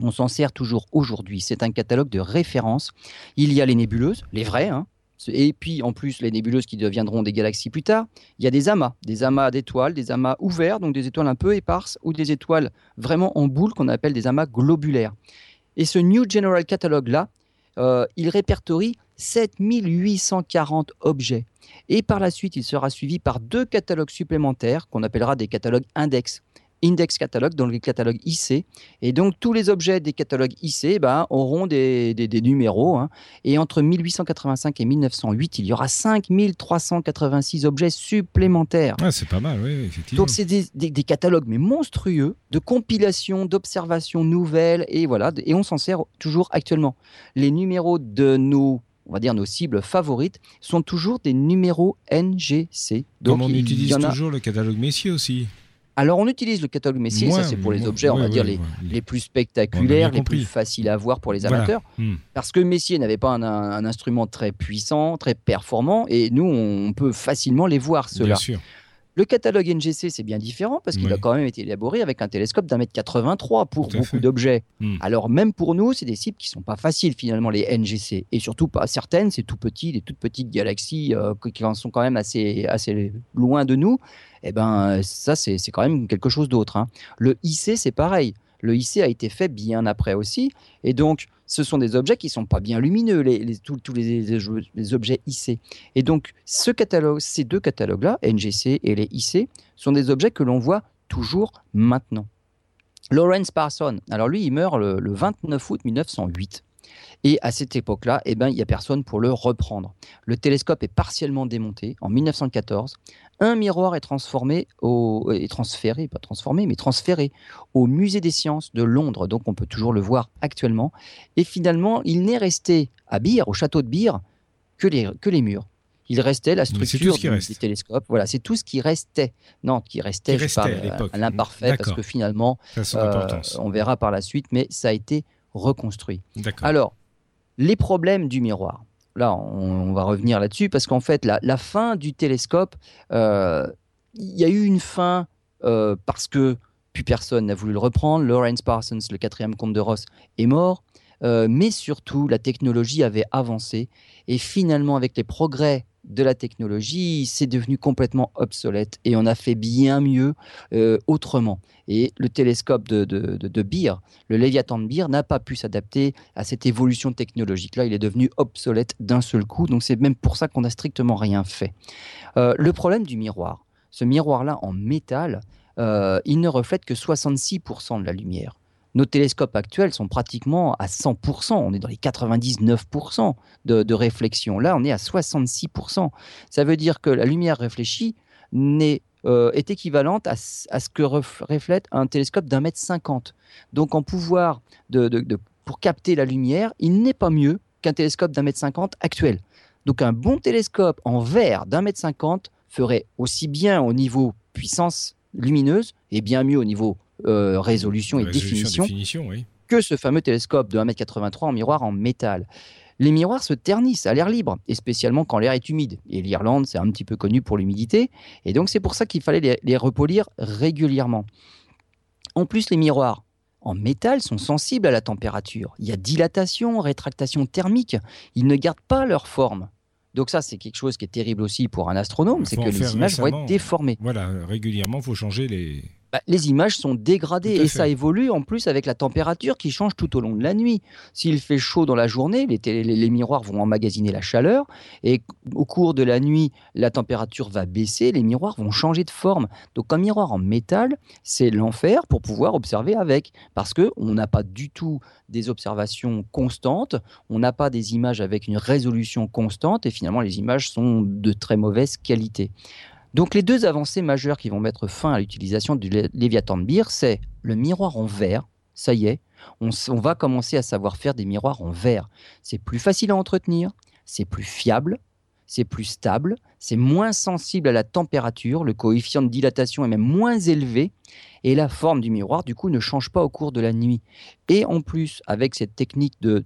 on s'en sert toujours aujourd'hui. C'est un catalogue de référence. Il y a les nébuleuses, les vraies, hein. et puis en plus les nébuleuses qui deviendront des galaxies plus tard. Il y a des amas, des amas d'étoiles, des amas ouverts, donc des étoiles un peu éparses, ou des étoiles vraiment en boule qu'on appelle des amas globulaires. Et ce New General Catalogue-là, euh, il répertorie 7840 objets. Et par la suite, il sera suivi par deux catalogues supplémentaires qu'on appellera des catalogues index. Index catalogue, dans le catalogue IC. Et donc, tous les objets des catalogues IC ben, auront des, numéros. Hein. Et entre 1885 et 1908, il y aura 5386 objets supplémentaires. Ah, c'est pas mal, oui, effectivement. Donc, c'est des, catalogues, mais monstrueux, de compilations, d'observations nouvelles. Et voilà, et on s'en sert toujours actuellement. Les numéros de nos on va dire nos cibles favorites, sont toujours des numéros NGC. Donc on utilise toujours le catalogue Messier aussi. Alors on utilise le catalogue Messier, ça c'est pour les objets, on va dire les, les, plus spectaculaires, les plus faciles à voir pour les amateurs. Hmm. Parce que Messier n'avait pas un, instrument très puissant, très performant, et nous on peut facilement les voir ceux-là. Le catalogue NGC, c'est bien différent parce qu'il a quand même été élaboré avec un télescope d'un mètre 83 pour beaucoup d'objets. Hmm. Alors même pour nous, c'est des cibles qui sont pas faciles finalement les NGC et surtout pas certaines, c'est tout petit, des toutes petites galaxies euh, qui en sont quand même assez assez loin de nous. Eh ben ça c'est quand même quelque chose d'autre. Hein. Le IC, c'est pareil. Le IC a été fait bien après aussi. Et donc, ce sont des objets qui ne sont pas bien lumineux, les, tous, les, objets IC. Et donc, ce catalogue, ces deux catalogues-là, NGC et les IC, sont des objets que l'on voit toujours maintenant. Lawrence Parson, alors lui, il meurt le, le 29 août 1908. Et à cette époque-là, eh ben, il n'y a personne pour le reprendre. Le télescope est partiellement démonté en 1914. Un miroir est transformé au, est transféré, pas transformé, mais transféré au Musée des Sciences de Londres. Donc on peut toujours le voir actuellement. Et finalement, il n'est resté à Beer, au château de Beer, que les, que les murs il restait la structure du, télescope. Voilà, c'est tout ce qui restait. Non, qui restait, qui restait à, l'imparfait, parce que finalement, euh, on verra par la suite, mais ça a été reconstruit. Alors, les problèmes du miroir. Là, on, va revenir là-dessus parce qu'en fait, la, fin du télescope, euh, il y a eu une fin euh, parce que plus personne n'a voulu le reprendre. Lawrence Parsons, le quatrième comte de Ross, est mort. Euh, mais surtout, la technologie avait avancé. Et finalement, avec les progrès de la technologie, c'est devenu complètement obsolète et on a fait bien mieux euh, autrement. Et le télescope de, de, Beer, le Léviathan de Beer, n'a pas pu s'adapter à cette évolution technologique-là. Il est devenu obsolète d'un seul coup. Donc c'est même pour ça qu'on n'a strictement rien fait. Euh, le problème du miroir, ce miroir-là en métal, euh, il ne reflète que 66% de la lumière. Nos télescopes actuels sont pratiquement à 100%, on est dans les 99% de, réflexion. Là, on est à 66%. Ça veut dire que la lumière réfléchie euh, est équivalente à, ce que reflète un télescope d'un mètre cinquante. Donc en pouvoir pour capter la lumière, il n'est pas mieux qu'un télescope d'un mètre cinquante actuel. Donc un bon télescope en verre d'un mètre cinquante ferait aussi bien au niveau puissance lumineuse et bien mieux au niveau euh, résolution et définition, que ce fameux télescope de 1m83 en miroir en métal. Les miroirs se ternissent à l'air libre, et spécialement quand l'air est humide. Et l'Irlande, c'est un petit peu connu pour l'humidité, et donc c'est pour ça qu'il fallait les, les repolir régulièrement. En plus, les miroirs en métal sont sensibles à la température. Il y a dilatation, rétractation thermique. Ils ne gardent pas leur forme. Donc ça, c'est quelque chose qui est terrible aussi pour un astronome, c'est que les images vont être déformées. Voilà, régulièrement, il faut changer les, bah, les images sont dégradées et ça évolue en plus avec la température qui change tout au long de la nuit. S'il fait chaud dans la journée, les, les, miroirs vont emmagasiner la chaleur et au cours de la nuit, la température va baisser, les miroirs vont changer de forme. Donc un miroir en métal, c'est l'enfer pour pouvoir observer avec parce que on n'a pas du tout des observations constantes, on n'a pas des images avec une résolution constante et finalement les images sont de très mauvaise qualité. Donc les deux avancées majeures qui vont mettre fin à l'utilisation du Léviathan de Beer, c'est le miroir en verre. Ça y est, on, va commencer à savoir faire des miroirs en verre. C'est plus facile à entretenir, c'est plus fiable, c'est plus stable, c'est moins sensible à la température, le coefficient de dilatation est même moins élevé, et la forme du miroir, du coup, ne change pas au cours de la nuit. Et en plus, avec cette technique de,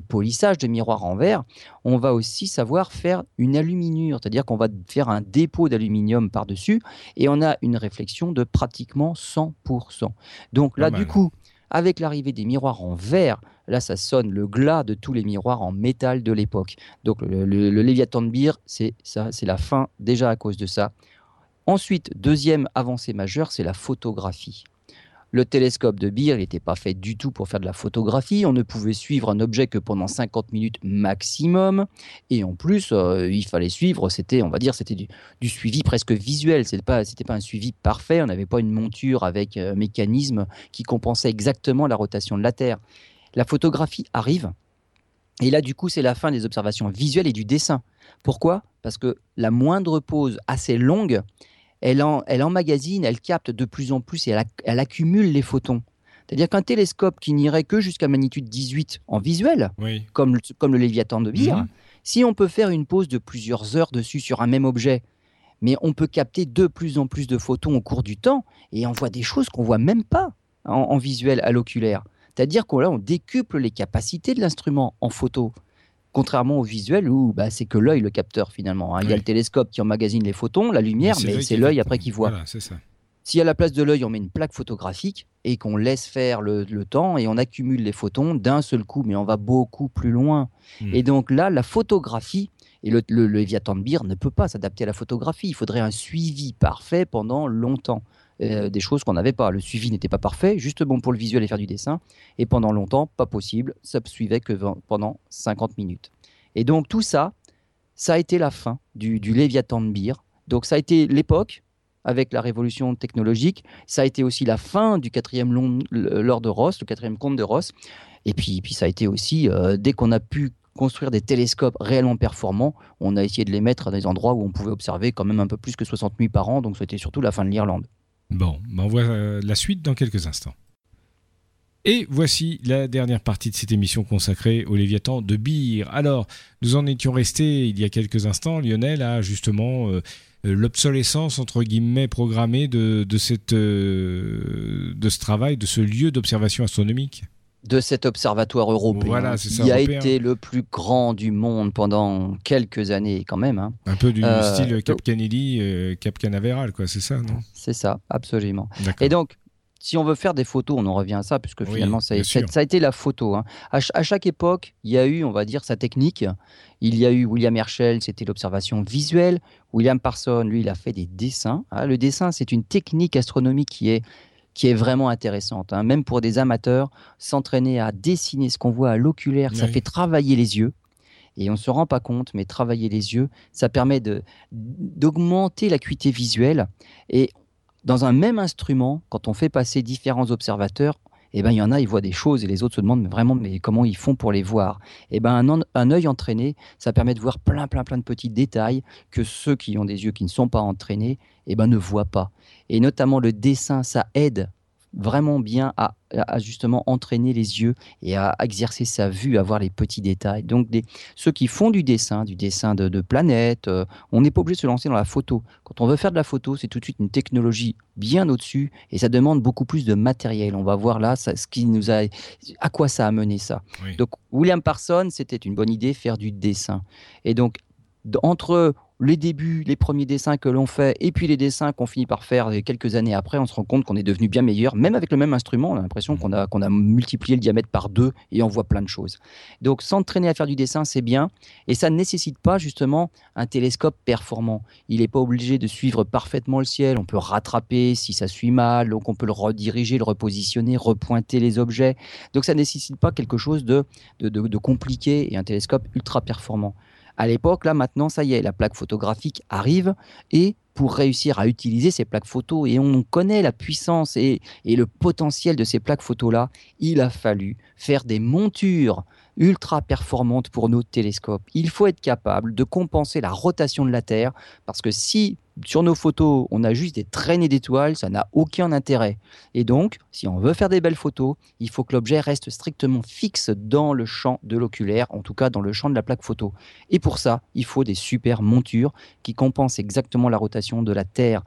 polissage de miroir en verre, on va aussi savoir faire une aluminure, c'est-à-dire qu'on va faire un dépôt d'aluminium par-dessus, et on a une réflexion de pratiquement 100%. Donc là, du coup, avec l'arrivée des miroirs en verre, là, ça sonne le glas de tous les miroirs en métal de l'époque. Donc le, le, Léviathan de Beer, c'est ça, c'est la fin déjà à cause de ça. Ensuite, deuxième avancée majeure, c'est la photographie. Le télescope de Beer n'était pas fait du tout pour faire de la photographie. On ne pouvait suivre un objet que pendant 50 minutes maximum. Et en plus, euh, il fallait suivre, c'était, on va dire, c'était du, suivi presque visuel. Ce n'était pas, pas un suivi parfait. On n'avait pas une monture avec un euh, mécanisme qui compensait exactement la rotation de la Terre. La photographie arrive. Et là, du coup, c'est la fin des observations visuelles et du dessin. Pourquoi? Parce que la moindre pause assez longue elle, emmagasine, elle capte de plus en plus et elle, accumule les photons. C'est-à-dire qu'un télescope qui n'irait que jusqu'à magnitude 18 en visuel, comme, le Léviathan de Beer, mhm. si on peut faire une pause de plusieurs heures dessus sur un même objet, mais on peut capter de plus en plus de photons au cours du temps et on voit des choses qu'on voit même pas en, visuel à l'oculaire. C'est-à-dire qu'on on décuple les capacités de l'instrument en photo. Contrairement au visuel où bah, c'est que l'œil le capteur finalement. Hein. Il y a le télescope qui emmagasine les photons, la lumière, mais c'est l'œil après qui voit. Si à la place de l'œil, on met une plaque photographique et qu'on laisse faire le, temps et on accumule les photons d'un seul coup, mais on va beaucoup plus loin. Hmm. Et donc là, la photographie, et le, le, le de Beer ne peut pas s'adapter à la photographie. Il faudrait un suivi parfait pendant longtemps. Euh, des choses qu'on n'avait pas. Le suivi n'était pas parfait, juste bon pour le visuel et faire du dessin. Et pendant longtemps, pas possible. Ça suivait que pendant 50 minutes. Et donc tout ça, ça a été la fin du, du Léviathan de Beer. Donc ça a été l'époque avec la révolution technologique. Ça a été aussi la fin du quatrième Lord de Ross, le quatrième comte de Ross. Et puis, puis ça a été aussi, euh, dès qu'on a pu construire des télescopes réellement performants, on a essayé de les mettre à des endroits où on pouvait observer quand même un peu plus que 60 nuits par an. Donc c'était surtout la fin de l'Irlande. Bon, ben, on voit euh, la suite dans quelques instants. Et voici la dernière partie de cette émission consacrée au Léviathan de Beer. Alors, nous en étions restés il y a quelques instants, Lionel, à justement euh, euh, l'obsolescence, entre guillemets, programmée de ce travail, de ce lieu d'observation astronomique de cet observatoire européen qui a été le plus grand du monde pendant quelques années quand même. Hein. Un peu du euh, style Cap Kennedy, euh, Cap Canaveral, quoi, c'est ça, non? C'est ça, absolument. Et donc, si on veut faire des photos, on en revient à ça, puisque finalement, ça, a, été la photo. Hein. À, chaque époque, il y a eu, on va dire, sa technique. Il y a eu William Herschel, c'était l'observation visuelle. William Parson, lui, il a fait des dessins. Ah, le dessin, c'est une technique astronomique qui est qui est vraiment intéressante. Hein. Même pour des amateurs, s'entraîner à dessiner ce qu'on voit à l'oculaire, ça fait travailler les yeux. Et on ne se rend pas compte, mais travailler les yeux, ça permet d'augmenter l'acuité visuelle. Et dans un même instrument, quand on fait passer différents observateurs, eh ben, il y en a, ils voient des choses et les autres se demandent vraiment mais comment ils font pour les voir? Eh ben, un, un œil entraîné, ça permet de voir plein, plein, plein de petits détails que ceux qui ont des yeux qui ne sont pas entraînés eh ben, ne voient pas. Et notamment le dessin, ça aide vraiment bien à, justement entraîner les yeux et à exercer sa vue, à voir les petits détails. Donc des, ceux qui font du dessin, du dessin de, planètes, euh, on n'est pas obligé de se lancer dans la photo. Quand on veut faire de la photo, c'est tout de suite une technologie bien au-dessus et ça demande beaucoup plus de matériel. On va voir là ce qui nous a, à quoi ça a mené ça. Donc William Parsons, c'était une bonne idée faire du dessin. Et donc entre les débuts, les premiers dessins que l'on fait, et puis les dessins qu'on finit par faire quelques années après, on se rend compte qu'on est devenu bien meilleur, même avec le même instrument. On a l'impression qu'on a, qu'on a multiplié le diamètre par deux et on voit plein de choses. Donc s'entraîner à faire du dessin, c'est bien, et ça ne nécessite pas justement un télescope performant. Il n'est pas obligé de suivre parfaitement le ciel. On peut rattraper si ça suit mal, donc on peut le rediriger, le repositionner, repointer les objets. Donc ça ne nécessite pas quelque chose de, de, de compliqué et un télescope ultra performant. À l'époque, là maintenant, ça y est, la plaque photographique arrive et pour réussir à utiliser ces plaques photos, et on connaît la puissance et, le potentiel de ces plaques photos-là, il a fallu faire des montures ultra performantes pour nos télescopes. Il faut être capable de compenser la rotation de la Terre, parce que si sur nos photos, on a juste des traînées d'étoiles, ça n'a aucun intérêt. Et donc, si on veut faire des belles photos, il faut que l'objet reste strictement fixe dans le champ de l'oculaire, en tout cas dans le champ de la plaque photo. Et pour ça, il faut des super montures qui compensent exactement la rotation de la Terre.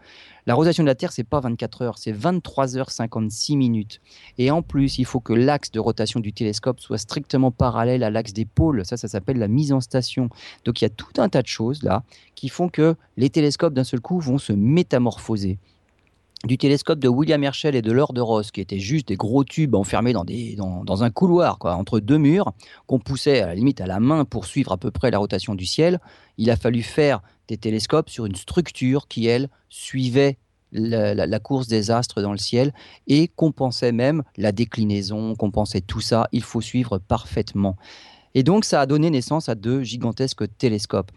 La rotation de la Terre, c'est pas 24 heures, c'est 23 heures 56 minutes. Et en plus, il faut que l'axe de rotation du télescope soit strictement parallèle à l'axe des pôles. Ça, ça s'appelle la mise en station. Donc il y a tout un tas de choses là qui font que les télescopes d'un seul coup vont se métamorphoser du télescope de William Herschel et de Lord Ross, qui étaient juste des gros tubes enfermés dans, un couloir, entre deux murs, qu'on poussait à la limite à la main pour suivre à peu près la rotation du ciel, il a fallu faire des télescopes sur une structure qui, elle, suivait la, la, la, course des astres dans le ciel et compensait même la déclinaison, compensait tout ça. Il faut suivre parfaitement. Et donc, ça a donné naissance à deux gigantesques télescopes.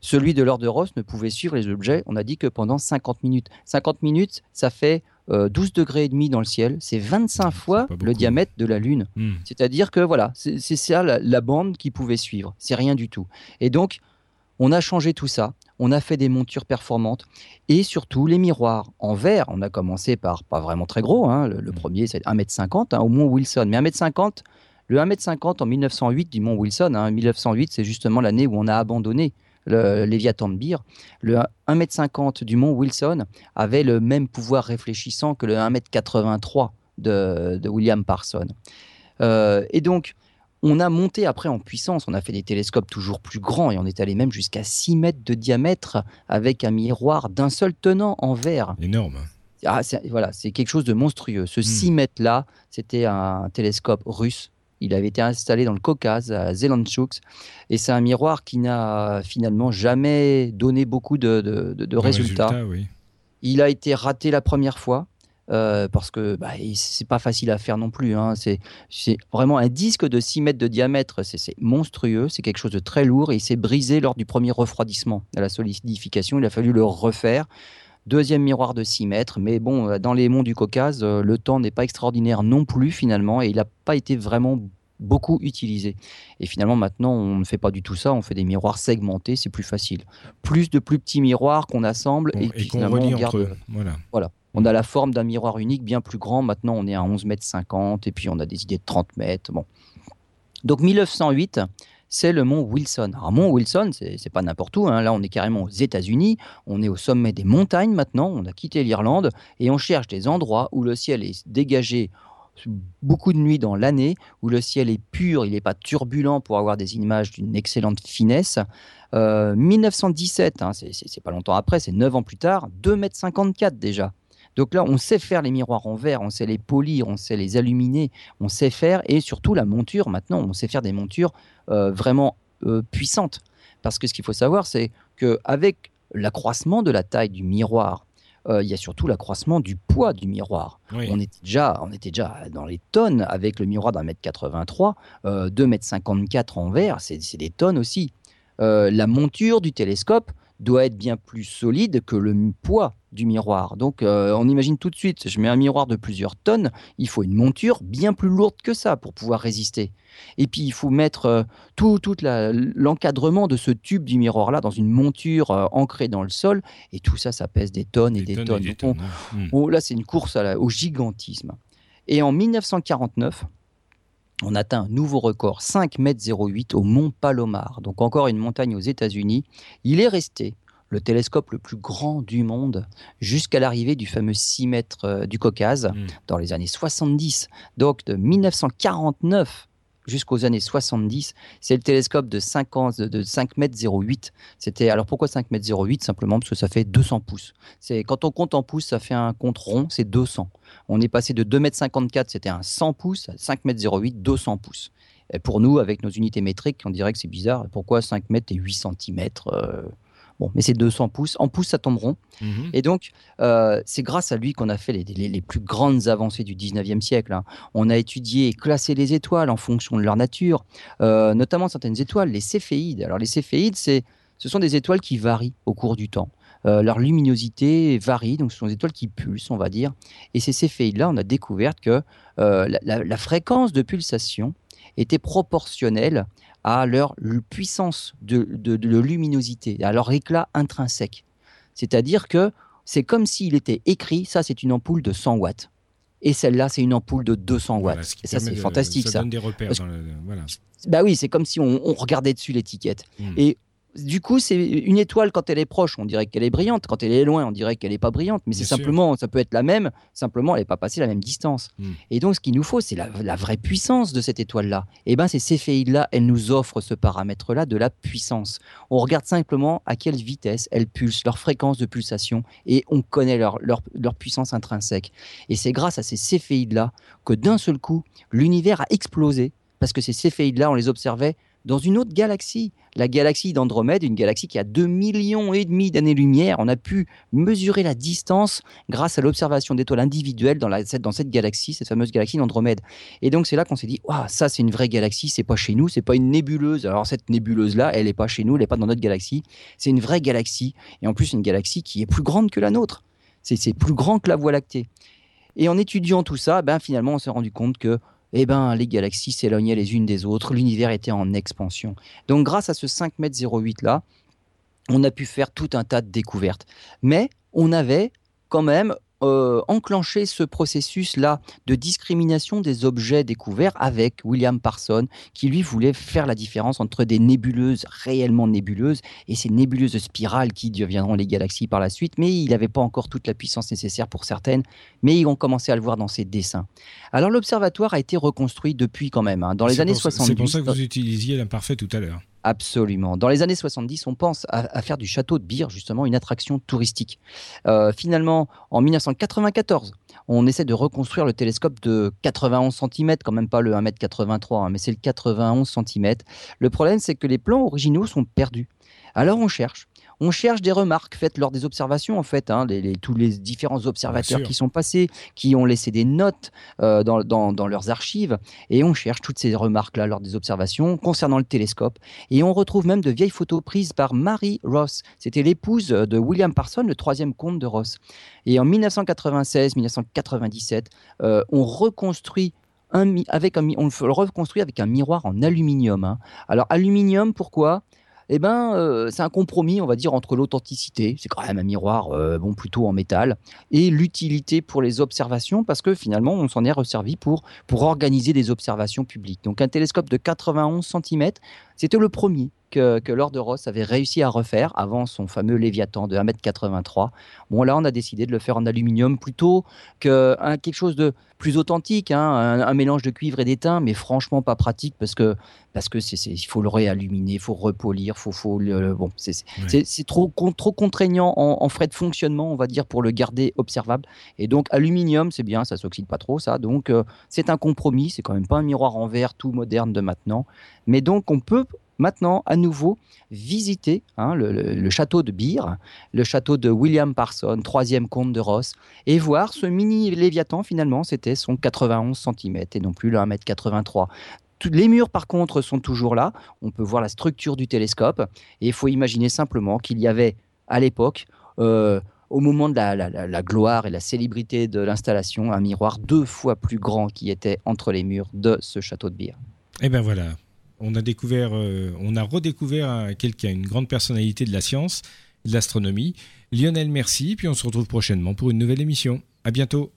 Celui de l'or de Ross ne pouvait suivre les objets, on a dit que pendant 50 minutes. 50 minutes, ça fait euh, 12 degrés et demi dans le ciel, c'est 25 fois le diamètre de la Lune. Mmh. C'est-à-dire que voilà, c'est ça la, la, bande qui pouvait suivre, c'est rien du tout. Et donc, on a changé tout ça, on a fait des montures performantes et surtout les miroirs en verre. On a commencé par pas vraiment très gros, hein, le, le, premier c'est 1m50 hein, au Mont Wilson, mais 1m50. Le 1m50 en 1908 du Mont Wilson, hein, 1908 c'est justement l'année où on a abandonné le Léviathan de Beer, le 1m50 du mont Wilson avait le même pouvoir réfléchissant que le 1m83 de, de William Parson. Euh, et donc, on a monté après en puissance, on a fait des télescopes toujours plus grands et on est allé même jusqu'à 6 mètres de diamètre avec un miroir d'un seul tenant en verre. Énorme. Ah, voilà, c'est quelque chose de monstrueux. Ce mmh. 6 mètres-là, c'était un télescope russe il avait été installé dans le Caucase, à Zelandchuk. Et c'est un miroir qui n'a finalement jamais donné beaucoup de, de, de, de résultats. oui. Il a été raté la première fois. Euh, parce que bah, c'est pas facile à faire non plus. Hein. C'est vraiment un disque de 6 mètres de diamètre, c'est monstrueux, c'est quelque chose de très lourd et il s'est brisé lors du premier refroidissement, à la solidification. Il a fallu le refaire. Deuxième miroir de 6 mètres, mais bon, dans les monts du Caucase, euh, le temps n'est pas extraordinaire non plus finalement, et il n'a pas été vraiment beaucoup utilisé. Et finalement, maintenant, on ne fait pas du tout ça, on fait des miroirs segmentés, c'est plus facile. Plus de plus petits miroirs qu'on assemble bon, et, puis finalement, on garde. Voilà. voilà. On a la forme d'un miroir unique bien plus grand. Maintenant, on est à 11 mètres 50 et puis on a des idées de 30 mètres. Bon. Donc 1908, c'est le mont Wilson. Alors, mont Wilson, c'est pas n'importe où. Hein. Là, on est carrément aux États-Unis. On est au sommet des montagnes maintenant. On a quitté l'Irlande et on cherche des endroits où le ciel est dégagé beaucoup de nuits dans l'année où le ciel est pur, il n'est pas turbulent pour avoir des images d'une excellente finesse. Euh, 1917, hein, c'est pas longtemps après, c'est 9 ans plus tard, 2,54 m déjà. Donc là, on sait faire les miroirs en verre, on sait les polir, on sait les illuminer, on sait faire, et surtout la monture, maintenant, on sait faire des montures euh, vraiment euh, puissantes. Parce que ce qu'il faut savoir, c'est qu'avec l'accroissement de la taille du miroir, euh, il y a surtout l'accroissement du poids du miroir. Oui. On, était déjà, on était déjà dans les tonnes avec le miroir d'un mètre 83, euh, 2 mètres 54 en verre, c'est des tonnes aussi. Euh, la monture du télescope doit être bien plus solide que le poids du miroir. Donc euh, on imagine tout de suite, je mets un miroir de plusieurs tonnes, il faut une monture bien plus lourde que ça pour pouvoir résister. Et puis il faut mettre euh, tout, tout l'encadrement de ce tube du miroir-là dans une monture euh, ancrée dans le sol, et tout ça, ça pèse des tonnes et des, des tonnes. Et des tonnes. On, on, là, c'est une course la, au gigantisme. Et en 1949, on atteint un nouveau record, 5,08 mètres au mont Palomar, donc encore une montagne aux États-Unis. Il est resté le télescope le plus grand du monde jusqu'à l'arrivée du fameux 6 mètres euh, du Caucase mmh. dans les années 70. Donc de 1949 jusqu'aux années 70, c'est le télescope de 5, ans, de 5 mètres 08. C'était, alors pourquoi 5 mètres 08 Simplement parce que ça fait 200 pouces. C'est, quand on compte en pouces, ça fait un compte rond, c'est 200. On est passé de 2 mètres 54, c'était un 100 pouces, à 5 mètres 08, 200 pouces. Et pour nous, avec nos unités métriques, on dirait que c'est bizarre. Pourquoi 5 mètres et 8 cm Bon, mais c'est 200 pouces. En pouces, ça tombe rond. Mhm. Et donc, euh, c'est grâce à lui qu'on a fait les, plus grandes avancées du 19e siècle. Hein. On a étudié et classé les étoiles en fonction de leur nature, euh, notamment certaines étoiles, les céphéides. Alors, les céphéides, ce sont des étoiles qui varient au cours du temps. Euh, leur luminosité varie, donc ce sont des étoiles qui pulsent, on va dire. Et ces céphéides-là, on a découvert que la, fréquence de pulsation était proportionnelle à leur puissance de, luminosité, à leur éclat intrinsèque. C'est-à-dire que c'est comme s'il était écrit, ça c'est une ampoule de 100 watts. Et celle-là, c'est une ampoule de 200 watts. et ça, c'est fantastique. Ça, donne des repères. voilà. Bah oui, c'est comme si on, regardait dessus l'étiquette. Hmm. Et du coup, c'est une étoile quand elle est proche, on dirait qu'elle est brillante. Quand elle est loin, on dirait qu'elle n'est pas brillante. Mais c'est simplement, ça peut être la même. Simplement, elle n'est pas passée la même distance. Hmm. Et donc, ce qu'il nous faut, c'est la, vraie puissance de cette étoile-là. Et eh ben, ces céphéides-là, elles nous offrent ce paramètre-là de la puissance. On regarde simplement à quelle vitesse elles pulsent, leur fréquence de pulsation, et on connaît leur, leur, leur puissance intrinsèque. Et c'est grâce à ces céphéides-là que d'un seul coup, l'univers a explosé parce que ces céphéides-là, on les observait dans une autre galaxie, la galaxie d'Andromède, une galaxie qui a 2 millions et demi d'années-lumière. On a pu mesurer la distance grâce à l'observation d'étoiles individuelles dans, dans cette galaxie, cette fameuse galaxie d'Andromède. Et donc c'est là qu'on s'est dit, waouh, ça c'est une vraie galaxie, c'est pas chez nous, c'est pas une nébuleuse. Alors cette nébuleuse là, elle est pas chez nous, elle est pas dans notre galaxie. C'est une vraie galaxie et en plus une galaxie qui est plus grande que la nôtre. C'est plus grand que la Voie lactée. Et en étudiant tout ça, ben finalement on s'est rendu compte que eh ben, les galaxies s'éloignaient les unes des autres, l'univers était en expansion. Donc grâce à ce 5 m 08 là, on a pu faire tout un tas de découvertes. Mais on avait quand même euh, enclenché ce processus-là de discrimination des objets découverts avec William Parson, qui lui voulait faire la différence entre des nébuleuses réellement nébuleuses et ces nébuleuses spirales qui deviendront les galaxies par la suite, mais il n'avait pas encore toute la puissance nécessaire pour certaines, mais ils ont commencé à le voir dans ses dessins. Alors l'observatoire a été reconstruit depuis quand même, hein. dans les années 70. C'est pour ça que vous utilisiez l'imparfait tout à l'heure. Absolument. Dans les années 70, on pense à, faire du château de Beer, justement, une attraction touristique. Euh, finalement, en 1994, on essaie de reconstruire le télescope de 91 cm, quand même pas le 1m83, hein, mais c'est le 91 cm. Le problème, c'est que les plans originaux sont perdus. Alors on cherche, on cherche des remarques faites lors des observations, en fait, hein, tous les différents observateurs qui sont passés, qui ont laissé des notes euh, dans, leurs archives, et on cherche toutes ces remarques-là lors des observations concernant le télescope. Et on retrouve même de vieilles photos prises par Mary Ross. C'était l'épouse de William Parson, le troisième comte de Ross. Et en 1996-1997, euh, on reconstruit un, avec un, on le reconstruit avec un miroir en aluminium. Hein. Alors aluminium, pourquoi? Eh ben, euh, c'est un compromis, on va dire, entre l'authenticité, c'est quand même un miroir, euh, bon, plutôt en métal, et l'utilité pour les observations, parce que finalement, on s'en est resservi pour, pour organiser des observations publiques. Donc, un télescope de 91 cm, c'était le premier que, que Lord Ross avait réussi à refaire avant son fameux Léviathan de 1m83. Bon, là, on a décidé de le faire en aluminium plutôt que quelque chose de plus authentique, hein, un, mélange de cuivre et d'étain, mais franchement pas pratique parce que parce que c'est il faut le réaluminer, il faut repolir, faut faut le, bon c'est trop trop contraignant en, frais de fonctionnement, on va dire pour le garder observable. Et donc aluminium, c'est bien, ça s'oxyde pas trop ça. Donc euh, c'est un compromis, c'est quand même pas un miroir en verre tout moderne de maintenant, mais donc on peut maintenant à nouveau visiter hein, le, château de Beer, le château de William Parson, troisième comte de Ross, et voir ce mini Léviathan finalement, c'était son 91 cm et non plus le 1m83. Les murs, par contre, sont toujours là. On peut voir la structure du télescope. Et il faut imaginer simplement qu'il y avait, à l'époque, euh, au moment de la, gloire et la célébrité de l'installation, un miroir deux fois plus grand qui était entre les murs de ce château de Beer. Et eh ben voilà, on a découvert, euh, on a redécouvert quelqu'un, une grande personnalité de la science, de l'astronomie. Lionel, merci, puis on se retrouve prochainement pour une nouvelle émission. À bientôt.